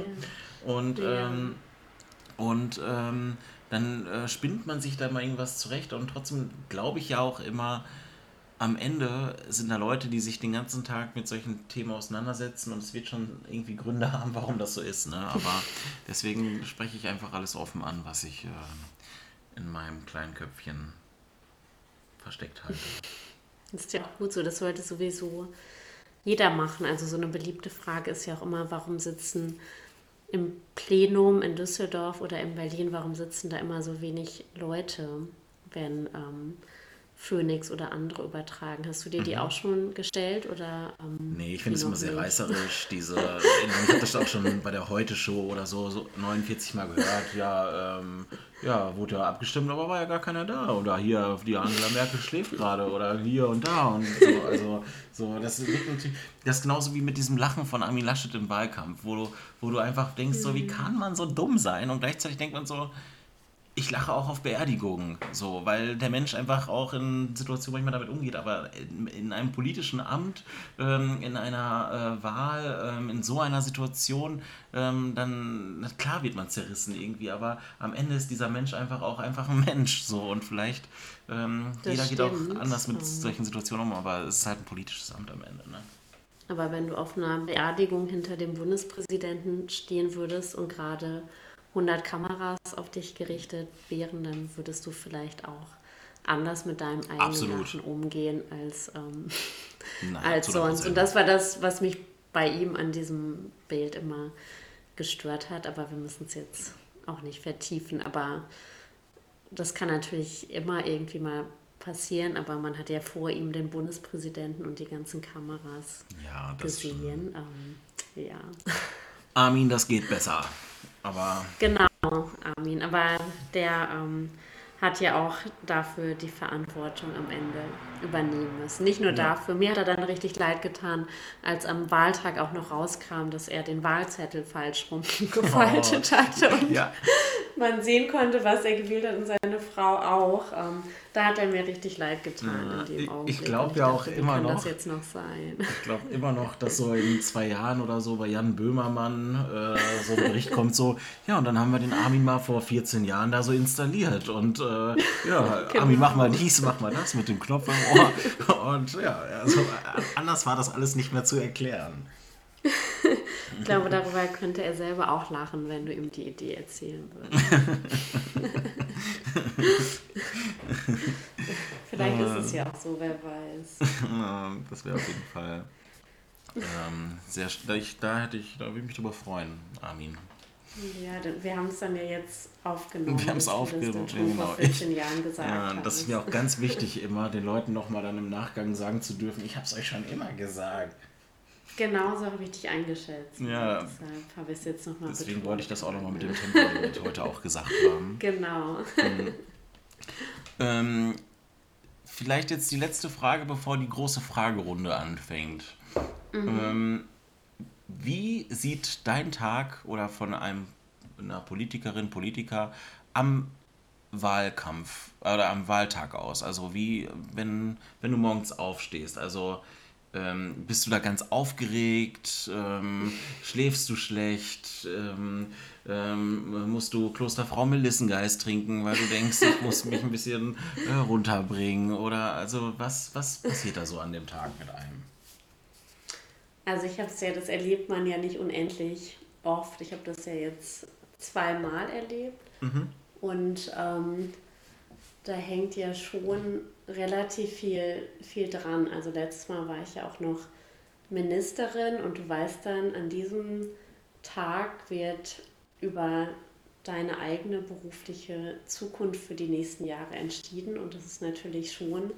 Und, ja. ähm, und ähm, dann äh, spinnt man sich da mal irgendwas zurecht und trotzdem glaube ich ja auch immer, am Ende sind da Leute, die sich den ganzen Tag mit solchen Themen auseinandersetzen und es wird schon irgendwie Gründe haben, warum das so ist. Ne? Aber deswegen spreche ich einfach alles offen an, was ich äh, in meinem kleinen Köpfchen versteckt halte. Das ist ja auch gut so, das sollte sowieso jeder machen. Also so eine beliebte Frage ist ja auch immer, warum sitzen im Plenum in Düsseldorf oder in Berlin, warum sitzen da immer so wenig Leute, wenn ähm, Phoenix oder andere übertragen? Hast du dir die mhm. auch schon gestellt oder? Ähm, nee, ich finde es immer sehr reißerisch. Diese, ich habe das auch schon bei der Heute Show oder so, so 49 Mal gehört. Ja, ähm, ja, wurde ja abgestimmt, aber war ja gar keiner da. Oder hier, die Angela Merkel schläft gerade oder hier und da und so. Also, so, das, ist natürlich, das ist genauso wie mit diesem Lachen von Armin Laschet im Wahlkampf, wo du, wo du einfach denkst, so, wie mhm. kann man so dumm sein? Und gleichzeitig denkt man so, ich lache auch auf Beerdigungen, so, weil der Mensch einfach auch in Situationen manchmal damit umgeht, aber in, in einem politischen Amt, ähm, in einer äh, Wahl, ähm, in so einer Situation, ähm, dann, klar wird man zerrissen irgendwie, aber am Ende ist dieser Mensch einfach auch einfach ein Mensch, so, und vielleicht, ähm, jeder stimmt. geht auch anders mit solchen Situationen um, aber es ist halt ein politisches Amt am Ende, ne? Aber wenn du auf einer Beerdigung hinter dem Bundespräsidenten stehen würdest und gerade 100 Kameras auf dich gerichtet wären, dann würdest du vielleicht auch anders mit deinem eigenen Absolut. umgehen als, ähm, Nein, als sonst. Und das war das, was mich bei ihm an diesem Bild immer gestört hat. Aber wir müssen es jetzt auch nicht vertiefen. Aber das kann natürlich immer irgendwie mal passieren. Aber man hat ja vor ihm den Bundespräsidenten und die ganzen Kameras ja, gesehen. Ähm, ja. Armin, das geht besser. Aber genau, Armin. Aber der ähm, hat ja auch dafür die Verantwortung am Ende übernehmen müssen. Nicht nur ja. dafür, mir hat er dann richtig leid getan, als am Wahltag auch noch rauskam, dass er den Wahlzettel falsch rumgefaltet oh. hatte und ja. man sehen konnte, was er gewählt hat und seine Frau auch. Ähm, da hat er mir richtig leid getan ja, in dem Augenblick. Ich glaube ja auch immer noch. das jetzt noch sein? Ich glaube immer noch, dass so in zwei Jahren oder so bei Jan Böhmermann äh, so ein Bericht kommt, so, ja, und dann haben wir den Armin mal vor 14 Jahren da so installiert. Und äh, ja, genau. Armin, mach mal dies, mach mal das mit dem Knopf im Ohr. Und ja, also anders war das alles nicht mehr zu erklären. Ich glaube, darüber könnte er selber auch lachen, wenn du ihm die Idee erzählen würdest. Vielleicht ist es ja auch so, wer weiß. das wäre auf jeden Fall ähm, sehr. Da, ich, da hätte ich, da würde ich mich drüber freuen, Armin. Ja, wir haben es dann ja jetzt aufgenommen. Wir haben es aufgenommen, genau. Vor 14 Jahren gesagt. Ja, das ist ja auch ganz wichtig, immer den Leuten nochmal dann im Nachgang sagen zu dürfen, ich habe es euch schon immer gesagt. Genauso habe ich dich eingeschätzt. Ja. Deshalb habe ich es jetzt nochmal Deswegen betont. wollte ich das auch nochmal mit dem Tempolimit heute auch gesagt haben. Genau. Mhm. Ähm, vielleicht jetzt die letzte Frage, bevor die große Fragerunde anfängt. Mhm. Ähm, wie sieht dein Tag oder von einem, einer Politikerin, Politiker am Wahlkampf oder am Wahltag aus? Also wie, wenn, wenn du morgens aufstehst, also ähm, bist du da ganz aufgeregt? Ähm, schläfst du schlecht? Ähm, ähm musst du Klosterfrau Melissengeist trinken, weil du denkst, ich muss mich ein bisschen äh, runterbringen? Oder also was, was passiert da so an dem Tag mit einem? Also ich habe es ja, das erlebt man ja nicht unendlich oft. Ich habe das ja jetzt zweimal erlebt. Mhm. Und ähm, da hängt ja schon relativ viel, viel dran. Also letztes Mal war ich ja auch noch Ministerin und du weißt dann, an diesem Tag wird über deine eigene berufliche Zukunft für die nächsten Jahre entschieden. Und das ist natürlich schon mhm.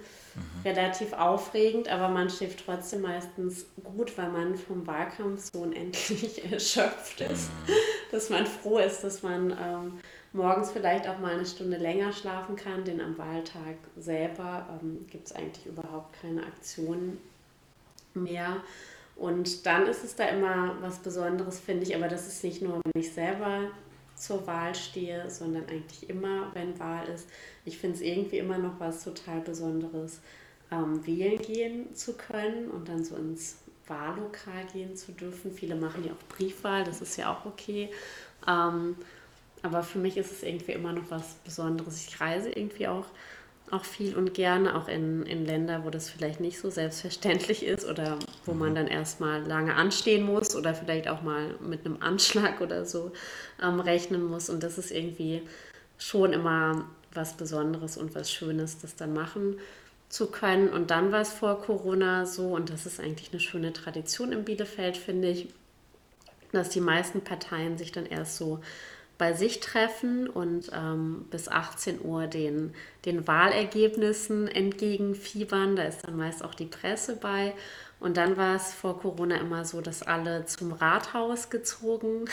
relativ aufregend, aber man schläft trotzdem meistens gut, weil man vom Wahlkampf so unendlich erschöpft ist, mhm. dass man froh ist, dass man ähm, morgens vielleicht auch mal eine Stunde länger schlafen kann, denn am Wahltag selber ähm, gibt es eigentlich überhaupt keine Aktionen mehr. Und dann ist es da immer was Besonderes, finde ich, aber das ist nicht nur, wenn ich selber zur Wahl stehe, sondern eigentlich immer, wenn Wahl ist. Ich finde es irgendwie immer noch was total Besonderes, ähm, wählen gehen zu können und dann so ins Wahllokal gehen zu dürfen. Viele machen ja auch Briefwahl, das ist ja auch okay. Ähm, aber für mich ist es irgendwie immer noch was Besonderes. Ich reise irgendwie auch auch viel und gerne, auch in, in Länder, wo das vielleicht nicht so selbstverständlich ist oder wo man mhm. dann erstmal lange anstehen muss oder vielleicht auch mal mit einem Anschlag oder so ähm, rechnen muss. Und das ist irgendwie schon immer was Besonderes und was Schönes, das dann machen zu können. Und dann war es vor Corona so, und das ist eigentlich eine schöne Tradition in Bielefeld, finde ich, dass die meisten Parteien sich dann erst so bei sich treffen und ähm, bis 18 Uhr den, den Wahlergebnissen entgegenfiebern. Da ist dann meist auch die Presse bei. Und dann war es vor Corona immer so, dass alle zum Rathaus gezogen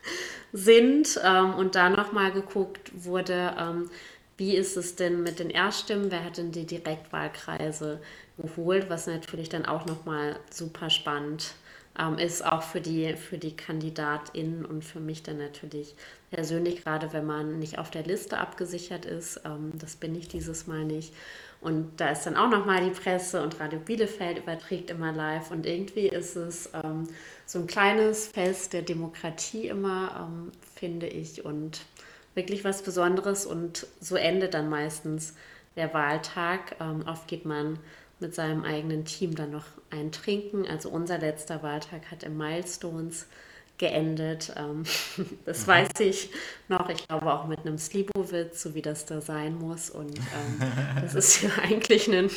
sind ähm, und da nochmal geguckt wurde, ähm, wie ist es denn mit den Erststimmen, wer hat denn die Direktwahlkreise geholt, was natürlich dann auch nochmal super spannend ähm, ist, auch für die, für die KandidatInnen und für mich dann natürlich persönlich, gerade wenn man nicht auf der Liste abgesichert ist. Ähm, das bin ich dieses Mal nicht. Und da ist dann auch nochmal die Presse und Radio Bielefeld überträgt immer live. Und irgendwie ist es ähm, so ein kleines Fest der Demokratie immer, ähm, finde ich. Und wirklich was Besonderes. Und so endet dann meistens der Wahltag. Ähm, oft geht man mit seinem eigenen Team dann noch ein Trinken. Also unser letzter Wahltag hat im Milestones geendet. Ähm, das mhm. weiß ich noch. Ich glaube auch mit einem Slibowitz, so wie das da sein muss. Und ähm, das ist ja eigentlich ein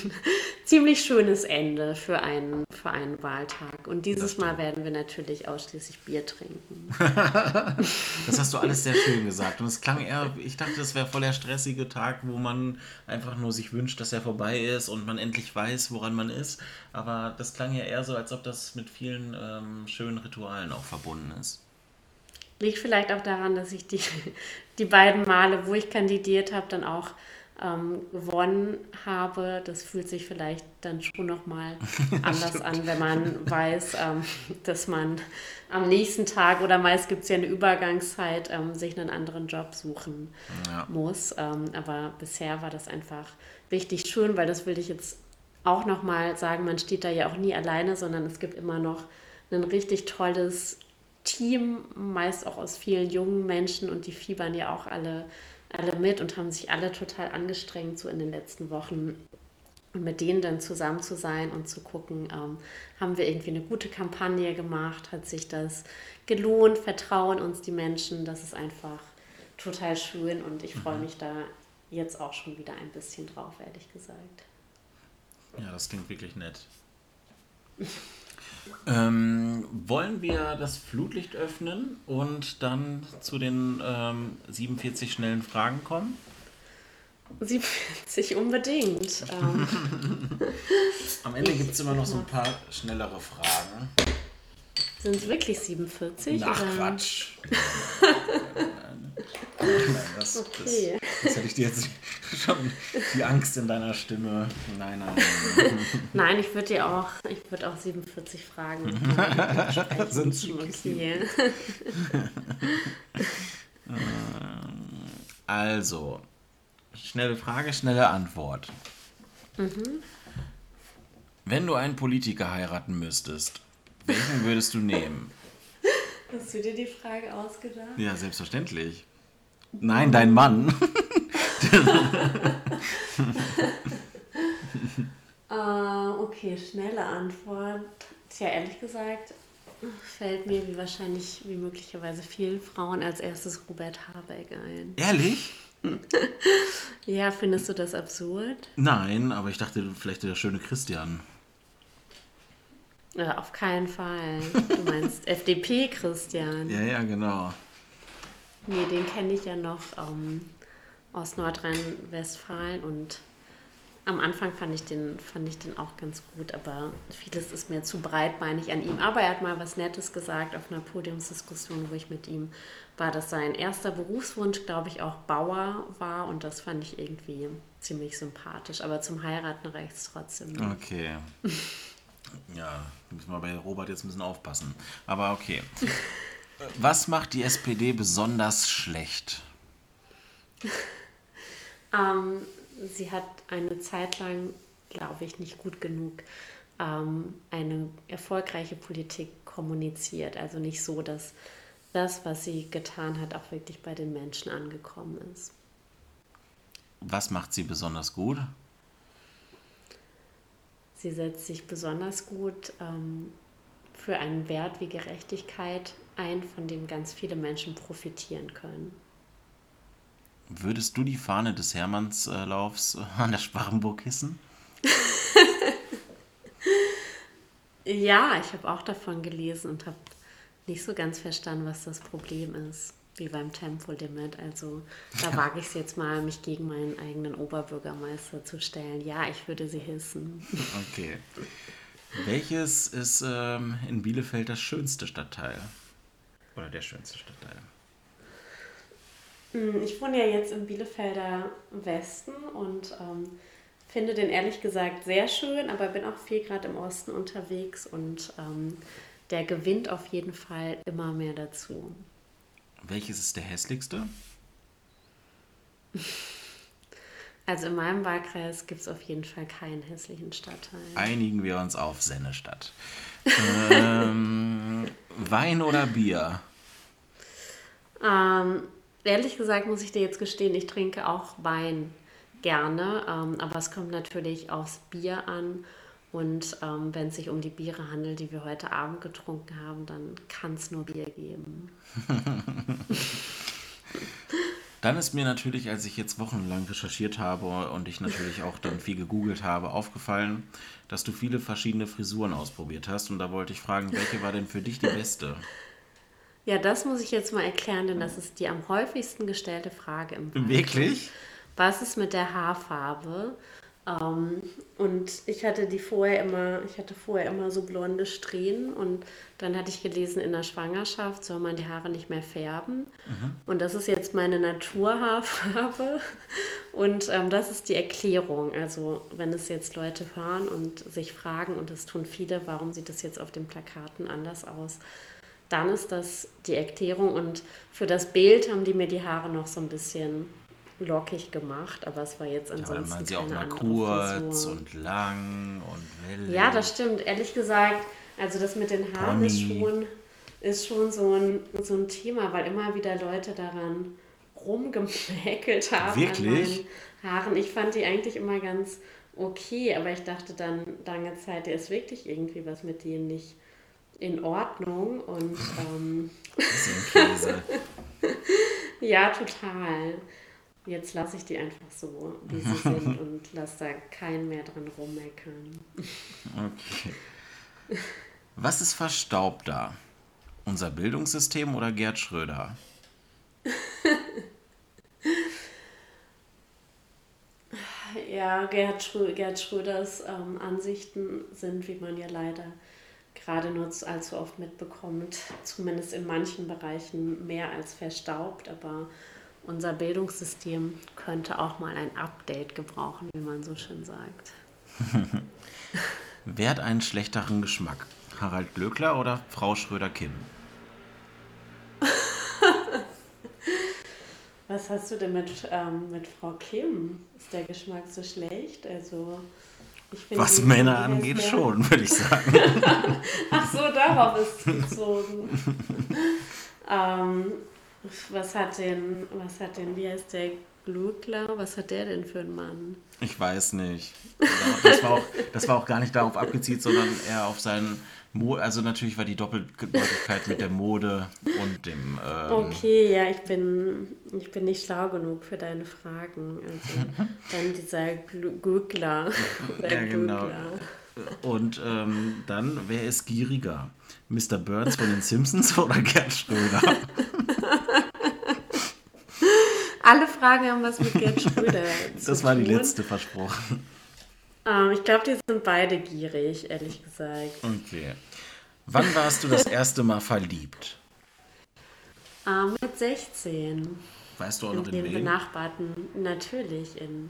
ziemlich schönes Ende für einen, für einen Wahltag. Und dieses Mal werden wir natürlich ausschließlich Bier trinken. das hast du alles sehr schön gesagt. Und es klang eher, ich dachte, das wäre voll der stressige Tag, wo man einfach nur sich wünscht, dass er vorbei ist und man endlich weiß, woran man ist. Aber das klang ja eher so, als ob das mit vielen ähm, schönen Ritualen auch verbunden ist. Liegt vielleicht auch daran, dass ich die, die beiden Male, wo ich kandidiert habe, dann auch ähm, gewonnen habe. Das fühlt sich vielleicht dann schon nochmal anders an, wenn man weiß, ähm, dass man am nächsten Tag oder meist gibt es ja eine Übergangszeit, ähm, sich einen anderen Job suchen ja. muss. Ähm, aber bisher war das einfach richtig schön, weil das will ich jetzt auch nochmal sagen, man steht da ja auch nie alleine, sondern es gibt immer noch ein richtig tolles Team, meist auch aus vielen jungen Menschen und die fiebern ja auch alle, alle mit und haben sich alle total angestrengt so in den letzten Wochen. Und mit denen dann zusammen zu sein und zu gucken, ähm, haben wir irgendwie eine gute Kampagne gemacht, hat sich das gelohnt, vertrauen uns die Menschen, das ist einfach total schön und ich freue mhm. mich da jetzt auch schon wieder ein bisschen drauf, ehrlich gesagt. Ja, das klingt wirklich nett. Ähm, wollen wir das Flutlicht öffnen und dann zu den ähm, 47 schnellen Fragen kommen? 47 unbedingt. Ähm, Am Ende gibt es immer noch so ein paar schnellere Fragen. Sind es wirklich 47? Ach, oder? Quatsch. Nein, das, Okay. das, das hätte ich dir jetzt schon die Angst in deiner Stimme. Nein, nein, nein. Nein, ich würde dir auch, ich würde auch 47 Fragen. Sind sie okay. Also, schnelle Frage, schnelle Antwort. Wenn du einen Politiker heiraten müsstest, welchen würdest du nehmen? Hast du dir die Frage ausgedacht? Ja, selbstverständlich. Nein, dein Mann. Äh, okay, schnelle Antwort. Tja, ehrlich gesagt, fällt mir wie wahrscheinlich, wie möglicherweise vielen Frauen als erstes Robert Habeck ein. Ehrlich? Ja, findest du das absurd? Nein, aber ich dachte vielleicht der schöne Christian. Ja, auf keinen Fall. Du meinst FDP, Christian. Ja, ja, genau. Nee, den kenne ich ja noch ähm, aus Nordrhein-Westfalen und am Anfang fand ich, den, fand ich den auch ganz gut, aber vieles ist mir zu breitbeinig an ihm. Aber er hat mal was Nettes gesagt auf einer Podiumsdiskussion, wo ich mit ihm war, dass sein erster Berufswunsch, glaube ich, auch Bauer war und das fand ich irgendwie ziemlich sympathisch. Aber zum Heiraten reicht es trotzdem nicht. Okay. Ja, müssen wir bei Robert jetzt ein bisschen aufpassen. Aber okay. Was macht die SPD besonders schlecht? Ähm, sie hat eine Zeit lang, glaube ich, nicht gut genug ähm, eine erfolgreiche Politik kommuniziert. Also nicht so, dass das, was sie getan hat, auch wirklich bei den Menschen angekommen ist. Was macht sie besonders gut? Sie setzt sich besonders gut ähm, für einen Wert wie Gerechtigkeit ein, von dem ganz viele Menschen profitieren können. Würdest du die Fahne des Hermannslaufs an der Sparrenburg hissen? Ja, ich habe auch davon gelesen und habe nicht so ganz verstanden, was das Problem ist, wie beim Tempolimit. Also da wage ich es jetzt mal, mich gegen meinen eigenen Oberbürgermeister zu stellen. Ja, ich würde sie hissen. Okay. Welches ist ähm, in Bielefeld das schönste Stadtteil? Oder der schönste Stadtteil? Hm, Ich wohne ja jetzt im Bielefelder Westen und ähm, finde den ehrlich gesagt sehr schön, aber bin auch viel gerade im Osten unterwegs und ähm, der gewinnt auf jeden Fall immer mehr dazu. Welches ist der hässlichste? Also in meinem Wahlkreis gibt es auf jeden Fall keinen hässlichen Stadtteil. Einigen wir uns auf Sennestadt. ähm, Wein oder Bier? Ähm, ehrlich gesagt muss ich dir jetzt gestehen, ich trinke auch Wein gerne, ähm, aber es kommt natürlich aufs Bier an. Und ähm, wenn es sich um die Biere handelt, die wir heute Abend getrunken haben, dann kann es nur Bier geben. Dann ist mir natürlich, als ich jetzt wochenlang recherchiert habe und ich natürlich auch dann viel gegoogelt habe, aufgefallen, dass du viele verschiedene Frisuren ausprobiert hast. Und da wollte ich fragen, welche war denn für dich die beste? Ja, das muss ich jetzt mal erklären, denn das ist die am häufigsten gestellte Frage im Wahlkampf. Wirklich? Was ist mit der Haarfarbe? Ähm, und ich hatte die vorher immer, ich hatte vorher immer so blonde Strähnen und dann hatte ich gelesen, in der Schwangerschaft soll man die Haare nicht mehr färben. Und das ist jetzt meine Naturhaarfarbe. Und ähm, das ist die Erklärung. Also wenn es jetzt Leute hören und sich fragen, und das tun viele, warum sieht das jetzt auf den Plakaten anders aus? Dann ist das die Erklärung und für das Bild haben die mir die Haare noch so ein bisschen lockig gemacht, aber es war jetzt ansonsten dann waren sie auch mal kurz und lang und wellig. Ja, das stimmt. Ehrlich gesagt, also das mit den Haaren ist Pony. schon, ist schon so, ein, so ein Thema, weil immer wieder Leute daran rumgemäkelt haben Wirklich? an meinen Haaren. Ich fand die eigentlich immer ganz okay, aber ich dachte dann lange Zeit, der ist wirklich irgendwie was mit denen nicht in Ordnung und ähm, ja, total. Jetzt lasse ich die einfach so, wie sie sind und lasse da keinen mehr dran rummeckern. Okay. Was ist verstaubter? Unser Bildungssystem oder Gerd Schröder? Ja, Gerhard, Schrö Gerhard Schröders ähm, Ansichten sind, wie man ja leider gerade nur allzu oft mitbekommt, zumindest in manchen Bereichen mehr als verstaubt. Aber unser Bildungssystem könnte auch mal ein Update gebrauchen, wie man so schön sagt. Wer hat einen schlechteren Geschmack? Harald Glöckler oder Frau Schröder-Kim? Was hast du denn mit, ähm, mit Frau Kim? Ist der Geschmack so schlecht? Also, Was Männer angeht, schon, würde ich sagen. Ach so, darauf ist es bezogen. ähm, was hat denn, was hat denn, wie heißt der Glückler? Was hat der denn für einen Mann? Ich weiß nicht. Das war auch, das war auch gar nicht darauf abgezielt, sondern eher auf seinen Mo also natürlich war die Doppeldeutigkeit mit der Mode und dem. Ähm okay, ja, ich bin, ich bin nicht schlau genug für deine Fragen. Also dann dieser Googler. ja, genau. Und ähm, dann, wer ist gieriger? Mr. Burns von den Simpsons oder Gerd Schröder? Alle Fragen haben was mit Gerd Schröder zu Das war die letzte versprochen. Ähm, ich glaube, die sind beide gierig, ehrlich gesagt. Okay. Wann warst du das erste Mal verliebt? Ähm, mit 16. Weißt du auch noch in den benachbarten, natürlich in,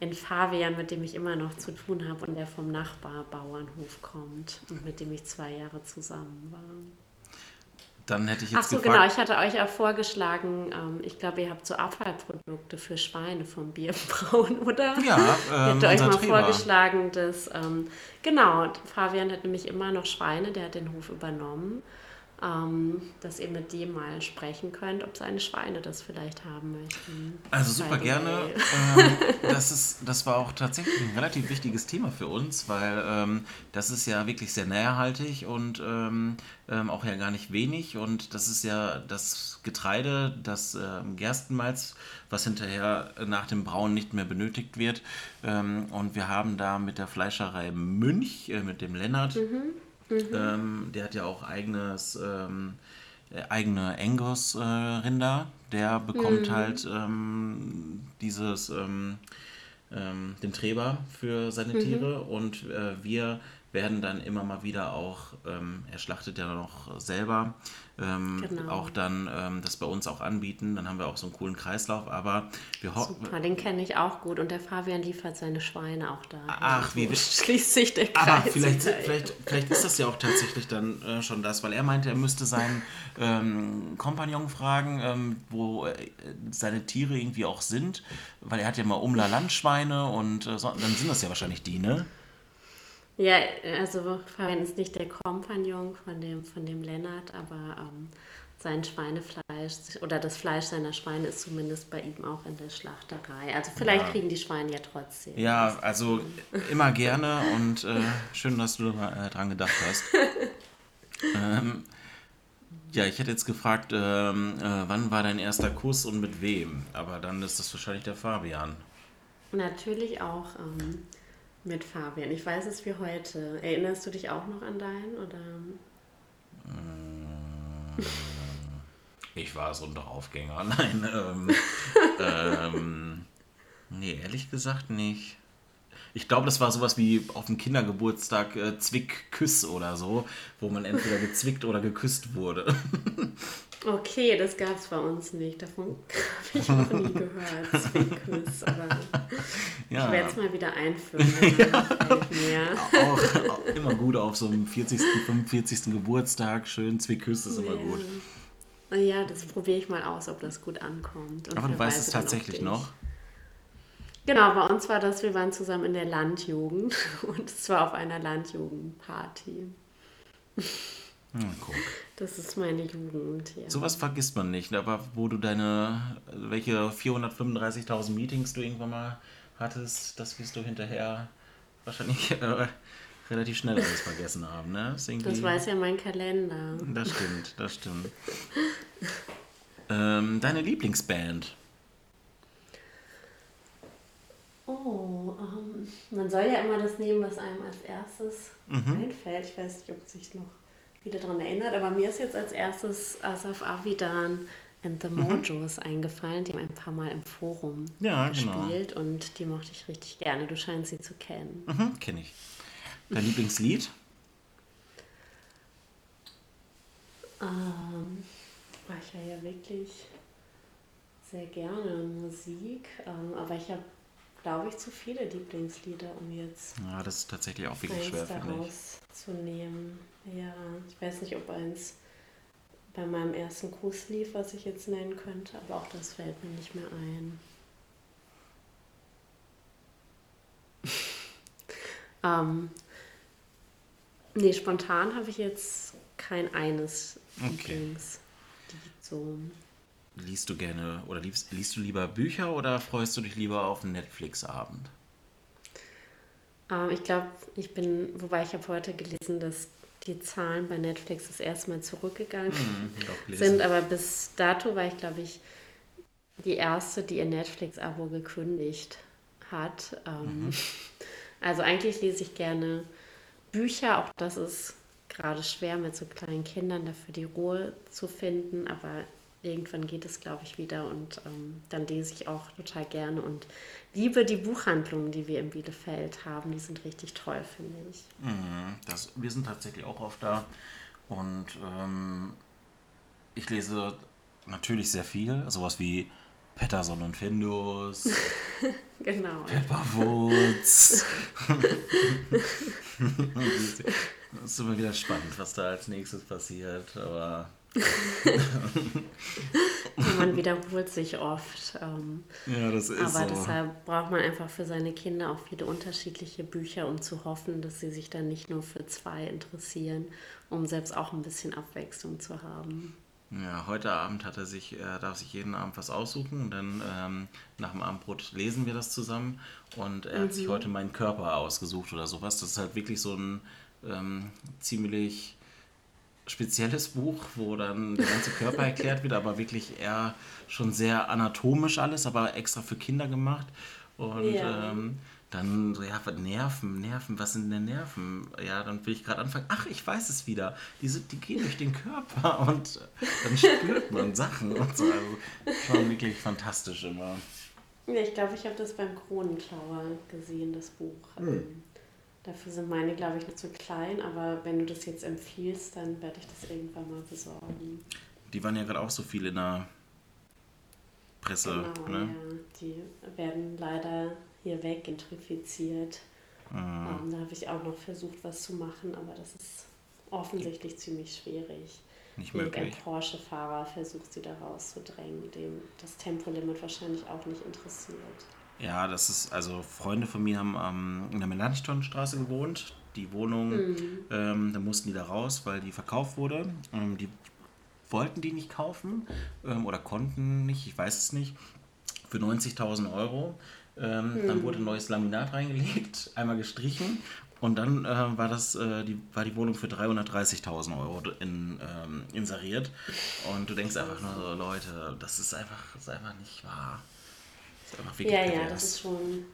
in Fabian, mit dem ich immer noch zu tun habe und der vom Nachbarbauernhof kommt und mit dem ich zwei Jahre zusammen war. Dann hätte ich jetzt Ach so, gefragt, genau. Ich hatte euch auch vorgeschlagen, ähm, ich glaube, ihr habt so Abfallprodukte für Schweine vom Bierbrauen, oder? Ja, ähm, Ich hatte euch mal Treber. vorgeschlagen, dass, ähm, genau, Fabian hat nämlich immer noch Schweine, der hat den Hof übernommen ähm, dass ihr mit dem mal sprechen könnt, ob seine Schweine das vielleicht haben möchten. Also super gerne. ähm, das, ist, das war auch tatsächlich ein relativ wichtiges Thema für uns, weil ähm, das ist ja wirklich sehr nährhaltig und ähm, ähm, auch ja gar nicht wenig. Und das ist ja das Getreide, das ähm, Gerstenmalz, was hinterher nach dem Brauen nicht mehr benötigt wird. und wir haben da mit der Fleischerei Münch, äh, mit dem Lennart, mhm Mhm. Ähm, der hat ja auch eigenes, ähm, äh, eigene Angus-Rinder. Äh, der bekommt mhm. halt ähm, dieses, ähm, ähm, den Träber für seine mhm. Tiere und äh, wir werden dann immer mal wieder auch, ähm, er schlachtet ja noch selber, ähm, genau. auch dann ähm, das bei uns auch anbieten. Dann haben wir auch so einen coolen Kreislauf. Aber wir hoffen. Super, den kenne ich auch gut. Und der Fabian liefert seine Schweine auch da. Ach, wie schließt sich der Kreis. Aber vielleicht, vielleicht, vielleicht ist das ja auch tatsächlich dann äh, schon das, weil er meinte, er müsste seinen ähm, Kompagnon fragen, ähm, wo äh, seine Tiere irgendwie auch sind. Weil er hat ja mal Umla Landschweine und äh, so, dann sind das ja wahrscheinlich die, ne? Ja, also Fabian ist nicht der Kompagnon von dem, von dem Lennart, aber ähm, sein Schweinefleisch oder das Fleisch seiner Schweine ist zumindest bei ihm auch in der Schlachterei. Also vielleicht ja. kriegen die Schweine ja trotzdem. Ja, also immer gerne und äh, schön, dass du äh, dran gedacht hast. ähm, ja, ich hätte jetzt gefragt, ähm, äh, wann war dein erster Kuss und mit wem? Aber dann ist das wahrscheinlich der Fabian. Natürlich auch. Ähm, mit Fabian. Ich weiß es wie heute. Erinnerst du dich auch noch an deinen? Oder? Äh, ich war so ein Draufgänger. Nein, ähm, ähm, nee, ehrlich gesagt nicht. Ich glaube, das war sowas wie auf dem Kindergeburtstag äh, Zwick-Küss oder so, wo man entweder gezwickt oder geküsst wurde. Okay, das gab es bei uns nicht. Davon habe ich noch nie gehört. Zwick-Küss, aber ja. ich werde es mal wieder einführen. ja. auch, auch, immer gut auf so einem 40., 45. Geburtstag. Schön Zwick-Küss ist immer gut. Ja, das probiere ich mal aus, ob das gut ankommt. Und aber du weißt es tatsächlich noch? Genau, bei uns war das, wir waren zusammen in der Landjugend und es war auf einer Landjugendparty. Hm, guck. Das ist meine Jugend, ja. Sowas vergisst man nicht, aber wo du deine, welche 435.000 Meetings du irgendwann mal hattest, das wirst du hinterher wahrscheinlich äh, relativ schnell alles vergessen haben, ne? Das, das weiß ja mein Kalender. Das stimmt, das stimmt. ähm, deine Lieblingsband? Oh, ähm, man soll ja immer das nehmen, was einem als erstes mhm. einfällt. Ich weiß nicht, ob sich noch wieder daran erinnert, aber mir ist jetzt als erstes Asaf Avidan and the mhm. Mojos mhm. eingefallen. Die haben ein paar Mal im Forum ja, genau. gespielt genau. und die mochte ich richtig gerne. Du scheinst sie zu kennen. Mhm, kenne ich. Dein Lieblingslied? Ähm, ich höre ja wirklich sehr gerne Musik, ähm, aber ich habe, glaube ich, zu viele Lieblingslieder, um jetzt. Ja, das ist tatsächlich auch wirklich schwer, finde ich. zu nehmen. Ja, ich weiß nicht, ob eins bei meinem ersten Kurs lief, was ich jetzt nennen könnte, aber auch das fällt mir nicht mehr ein. ähm, nee, spontan habe ich jetzt kein eines okay. Lieblings. So. Liest du gerne oder liest, liest du lieber Bücher oder freust du dich lieber auf einen Netflix-Abend? Ähm, ich glaube, ich bin, wobei ich habe heute gelesen, dass die Zahlen bei Netflix das erste Mal zurückgegangen mhm, sind, aber bis dato war ich, glaube ich, die erste, die ihr Netflix-Abo gekündigt hat. Ähm, mhm. Also eigentlich lese ich gerne Bücher, auch das ist gerade schwer mit so kleinen Kindern dafür die Ruhe zu finden, aber irgendwann geht es, glaube ich, wieder und ähm, dann lese ich auch total gerne und liebe die Buchhandlungen, die wir in Bielefeld haben. Die sind richtig toll, finde ich. Mhm, das, wir sind tatsächlich auch oft da und ähm, ich lese natürlich sehr viel, sowas wie Patterson und Findus. genau. Pepperwoods. das ist immer wieder spannend, was da als nächstes passiert, aber man wiederholt sich oft. Ähm, ja, das ist Aber so. deshalb braucht man einfach für seine Kinder auch viele unterschiedliche Bücher, um zu hoffen, dass sie sich dann nicht nur für zwei interessieren, um selbst auch ein bisschen Abwechslung zu haben. Ja, heute Abend hat er sich, er darf sich jeden Abend was aussuchen und dann ähm, nach dem Abendbrot lesen wir das zusammen und er mhm. hat sich mhm. heute meinen Körper ausgesucht oder sowas. Das ist halt wirklich so ein ähm, ziemlich spezielles Buch, wo dann der ganze Körper erklärt wird, aber wirklich eher schon sehr anatomisch alles, aber extra für Kinder gemacht. Und ja. ähm, dann so, ja, Nerven, Nerven, was sind denn Nerven? Ja, dann will ich gerade anfangen, ach, ich weiß es wieder. Die, sind, die gehen durch den Körper und dann spürt man Sachen und so. Also schon wirklich fantastisch immer. Ja, ich glaube, ich habe das beim Kronenschauer gesehen, das Buch. Hm. Dafür sind meine, glaube ich, noch zu klein, aber wenn du das jetzt empfiehlst, dann werde ich das irgendwann mal besorgen. Die waren ja gerade auch so viel in der Presse. Genau, ne? ja. Die werden leider hier weg gentrifiziert. Mhm. Um, da habe ich auch noch versucht, was zu machen, aber das ist offensichtlich ziemlich schwierig. Nicht möglich. Ein Porsche-Fahrer versucht sie da rauszudrängen, dem das Tempolimit wahrscheinlich auch nicht interessiert. Ja, das ist, also Freunde von mir haben ähm, in der Melanchthonstraße gewohnt. Die Wohnung, mhm. ähm, da mussten die da raus, weil die verkauft wurde. Ähm, die wollten die nicht kaufen ähm, oder konnten nicht, ich weiß es nicht, für 90.000 Euro. Mhm. Dann wurde ein neues Laminat reingelegt, einmal gestrichen und dann äh, war, das, äh, die, war die Wohnung für 330.000 Euro in, ähm, inseriert. Und du denkst einfach nur so, Leute, das ist einfach, das ist einfach nicht wahr ja, ja, das ist schon,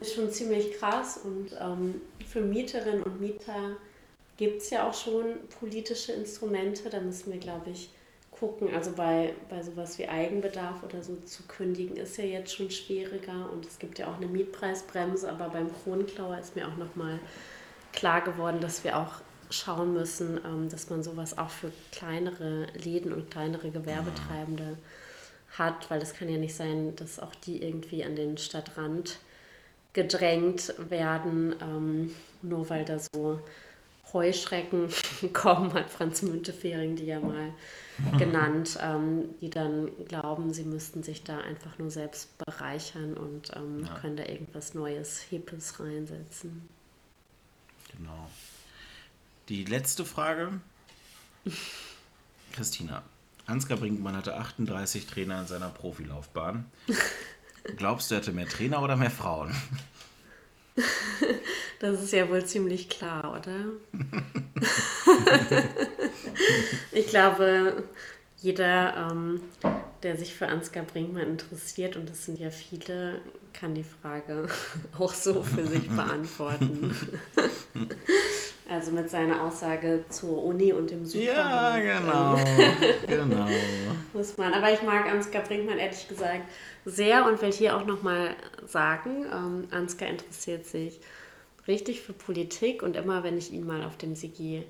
ist schon ziemlich krass. Und ähm, für Mieterinnen und Mieter gibt es ja auch schon politische Instrumente. Da müssen wir, glaube ich, gucken. Also bei, bei sowas wie Eigenbedarf oder so zu kündigen ist ja jetzt schon schwieriger. Und es gibt ja auch eine Mietpreisbremse. Aber beim Kronklauer ist mir auch nochmal klar geworden, dass wir auch schauen müssen, ähm, dass man sowas auch für kleinere Läden und kleinere Gewerbetreibende hat, weil es kann ja nicht sein, dass auch die irgendwie an den Stadtrand gedrängt werden, ähm, nur weil da so Heuschrecken kommen, hat Franz Müntefering die ja mal genannt, ähm, die dann glauben, sie müssten sich da einfach nur selbst bereichern und ähm, ja. können da irgendwas Neues, Hippes reinsetzen. Genau. Die letzte Frage. Christina, Ansgar Brinkmann hatte 38 Trainer in seiner Profilaufbahn. Glaubst du, er hatte mehr Trainer oder mehr Frauen? Das ist ja wohl ziemlich klar, oder? ich glaube, jeder ähm, der sich für Ansgar Brinkmann interessiert, und das sind ja viele, kann die Frage auch so für sich beantworten. Also mit seiner Aussage zur Uni und dem Supermarkt. Ja, genau. genau. Muss man. Aber ich mag Ansgar Brinkmann ehrlich gesagt sehr und will hier auch nochmal sagen, ähm, Ansgar interessiert sich richtig für Politik und immer wenn ich ihn mal auf dem Sigi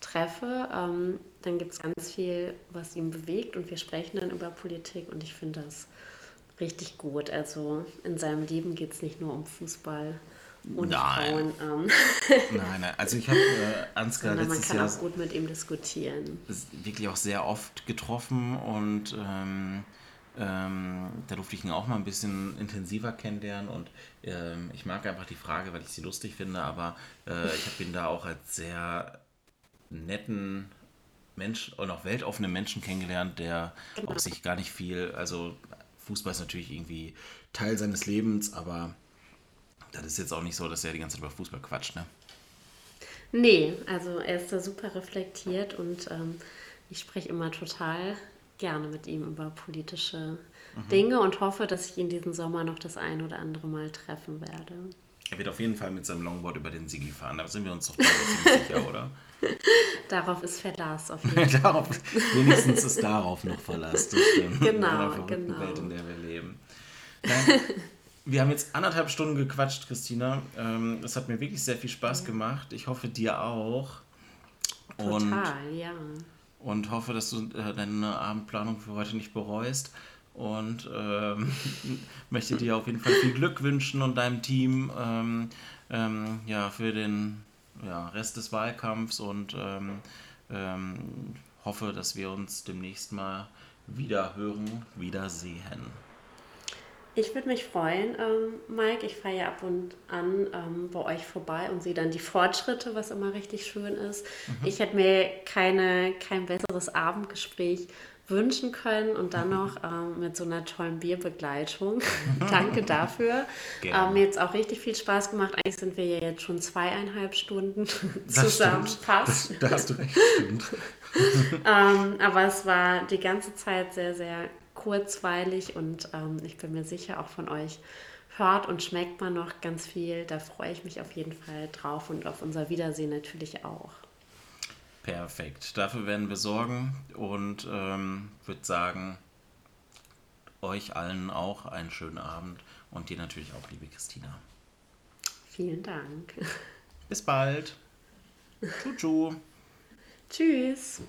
treffe, ähm, dann gibt es ganz viel, was ihn bewegt und wir sprechen dann über Politik und ich finde das richtig gut. Also in seinem Leben geht es nicht nur um Fußball und nein. Frauen. Ähm. Nein, nein, also ich habe äh, Ansgar letztes man kann Jahr auch gut mit ihm diskutieren. Wirklich auch sehr oft getroffen und ähm, ähm, da durfte ich ihn auch mal ein bisschen intensiver kennenlernen und ähm, ich mag einfach die Frage, weil ich sie lustig finde, aber äh, ich habe ihn da auch als sehr netten Mensch und auch weltoffenen Menschen kennengelernt, der genau. auch sich gar nicht viel, also Fußball ist natürlich irgendwie Teil seines Lebens, aber das ist jetzt auch nicht so, dass er die ganze Zeit über Fußball quatscht, ne? Nee, also er ist da super reflektiert und ähm, ich spreche immer total gerne mit ihm über politische mhm. Dinge und hoffe, dass ich ihn diesen Sommer noch das ein oder andere Mal treffen werde. Er wird auf jeden Fall mit seinem Longboard über den Sigi fahren, da sind wir uns doch ziemlich sicher, oder? Darauf ist Verlass auf jeden Fall. darauf, wenigstens ist darauf noch Verlass, das stimmt. Genau, in der genau. Welt, in der wir leben. Nein, wir haben jetzt anderthalb Stunden gequatscht, Christina. Ähm, es hat mir wirklich sehr viel Spaß gemacht. Ich hoffe, dir auch. Total, und, ja. Und hoffe, dass du äh, deine Abendplanung für heute nicht bereust. Und ähm, möchte dir auf jeden Fall viel Glück wünschen und deinem Team ähm, ähm, ja, für den ja, Rest des Wahlkampfs und ähm, ähm, hoffe, dass wir uns demnächst mal wieder hören, wiedersehen. Ich würde mich freuen, ähm, Mike. Ich fahre ja ab und an ähm, bei euch vorbei und sehe dann die Fortschritte, was immer richtig schön ist. Mhm. Ich hätte mir keine, kein besseres Abendgespräch wünschen können und dann noch ähm, mit so einer tollen Bierbegleitung. Danke dafür. Ähm, mir jetzt auch richtig viel Spaß gemacht. Eigentlich sind wir ja jetzt schon zweieinhalb Stunden zusammen. Passt. Da hast du recht. ähm, aber es war die ganze Zeit sehr, sehr kurzweilig und ähm, ich bin mir sicher, auch von euch hört und schmeckt man noch ganz viel. Da freue ich mich auf jeden Fall drauf und auf unser Wiedersehen natürlich auch. Perfekt. Dafür werden wir sorgen und ähm, würde sagen, euch allen auch einen schönen Abend und dir natürlich auch, liebe Christina. Vielen Dank. Bis bald. Tschu, tschu. Tschüss.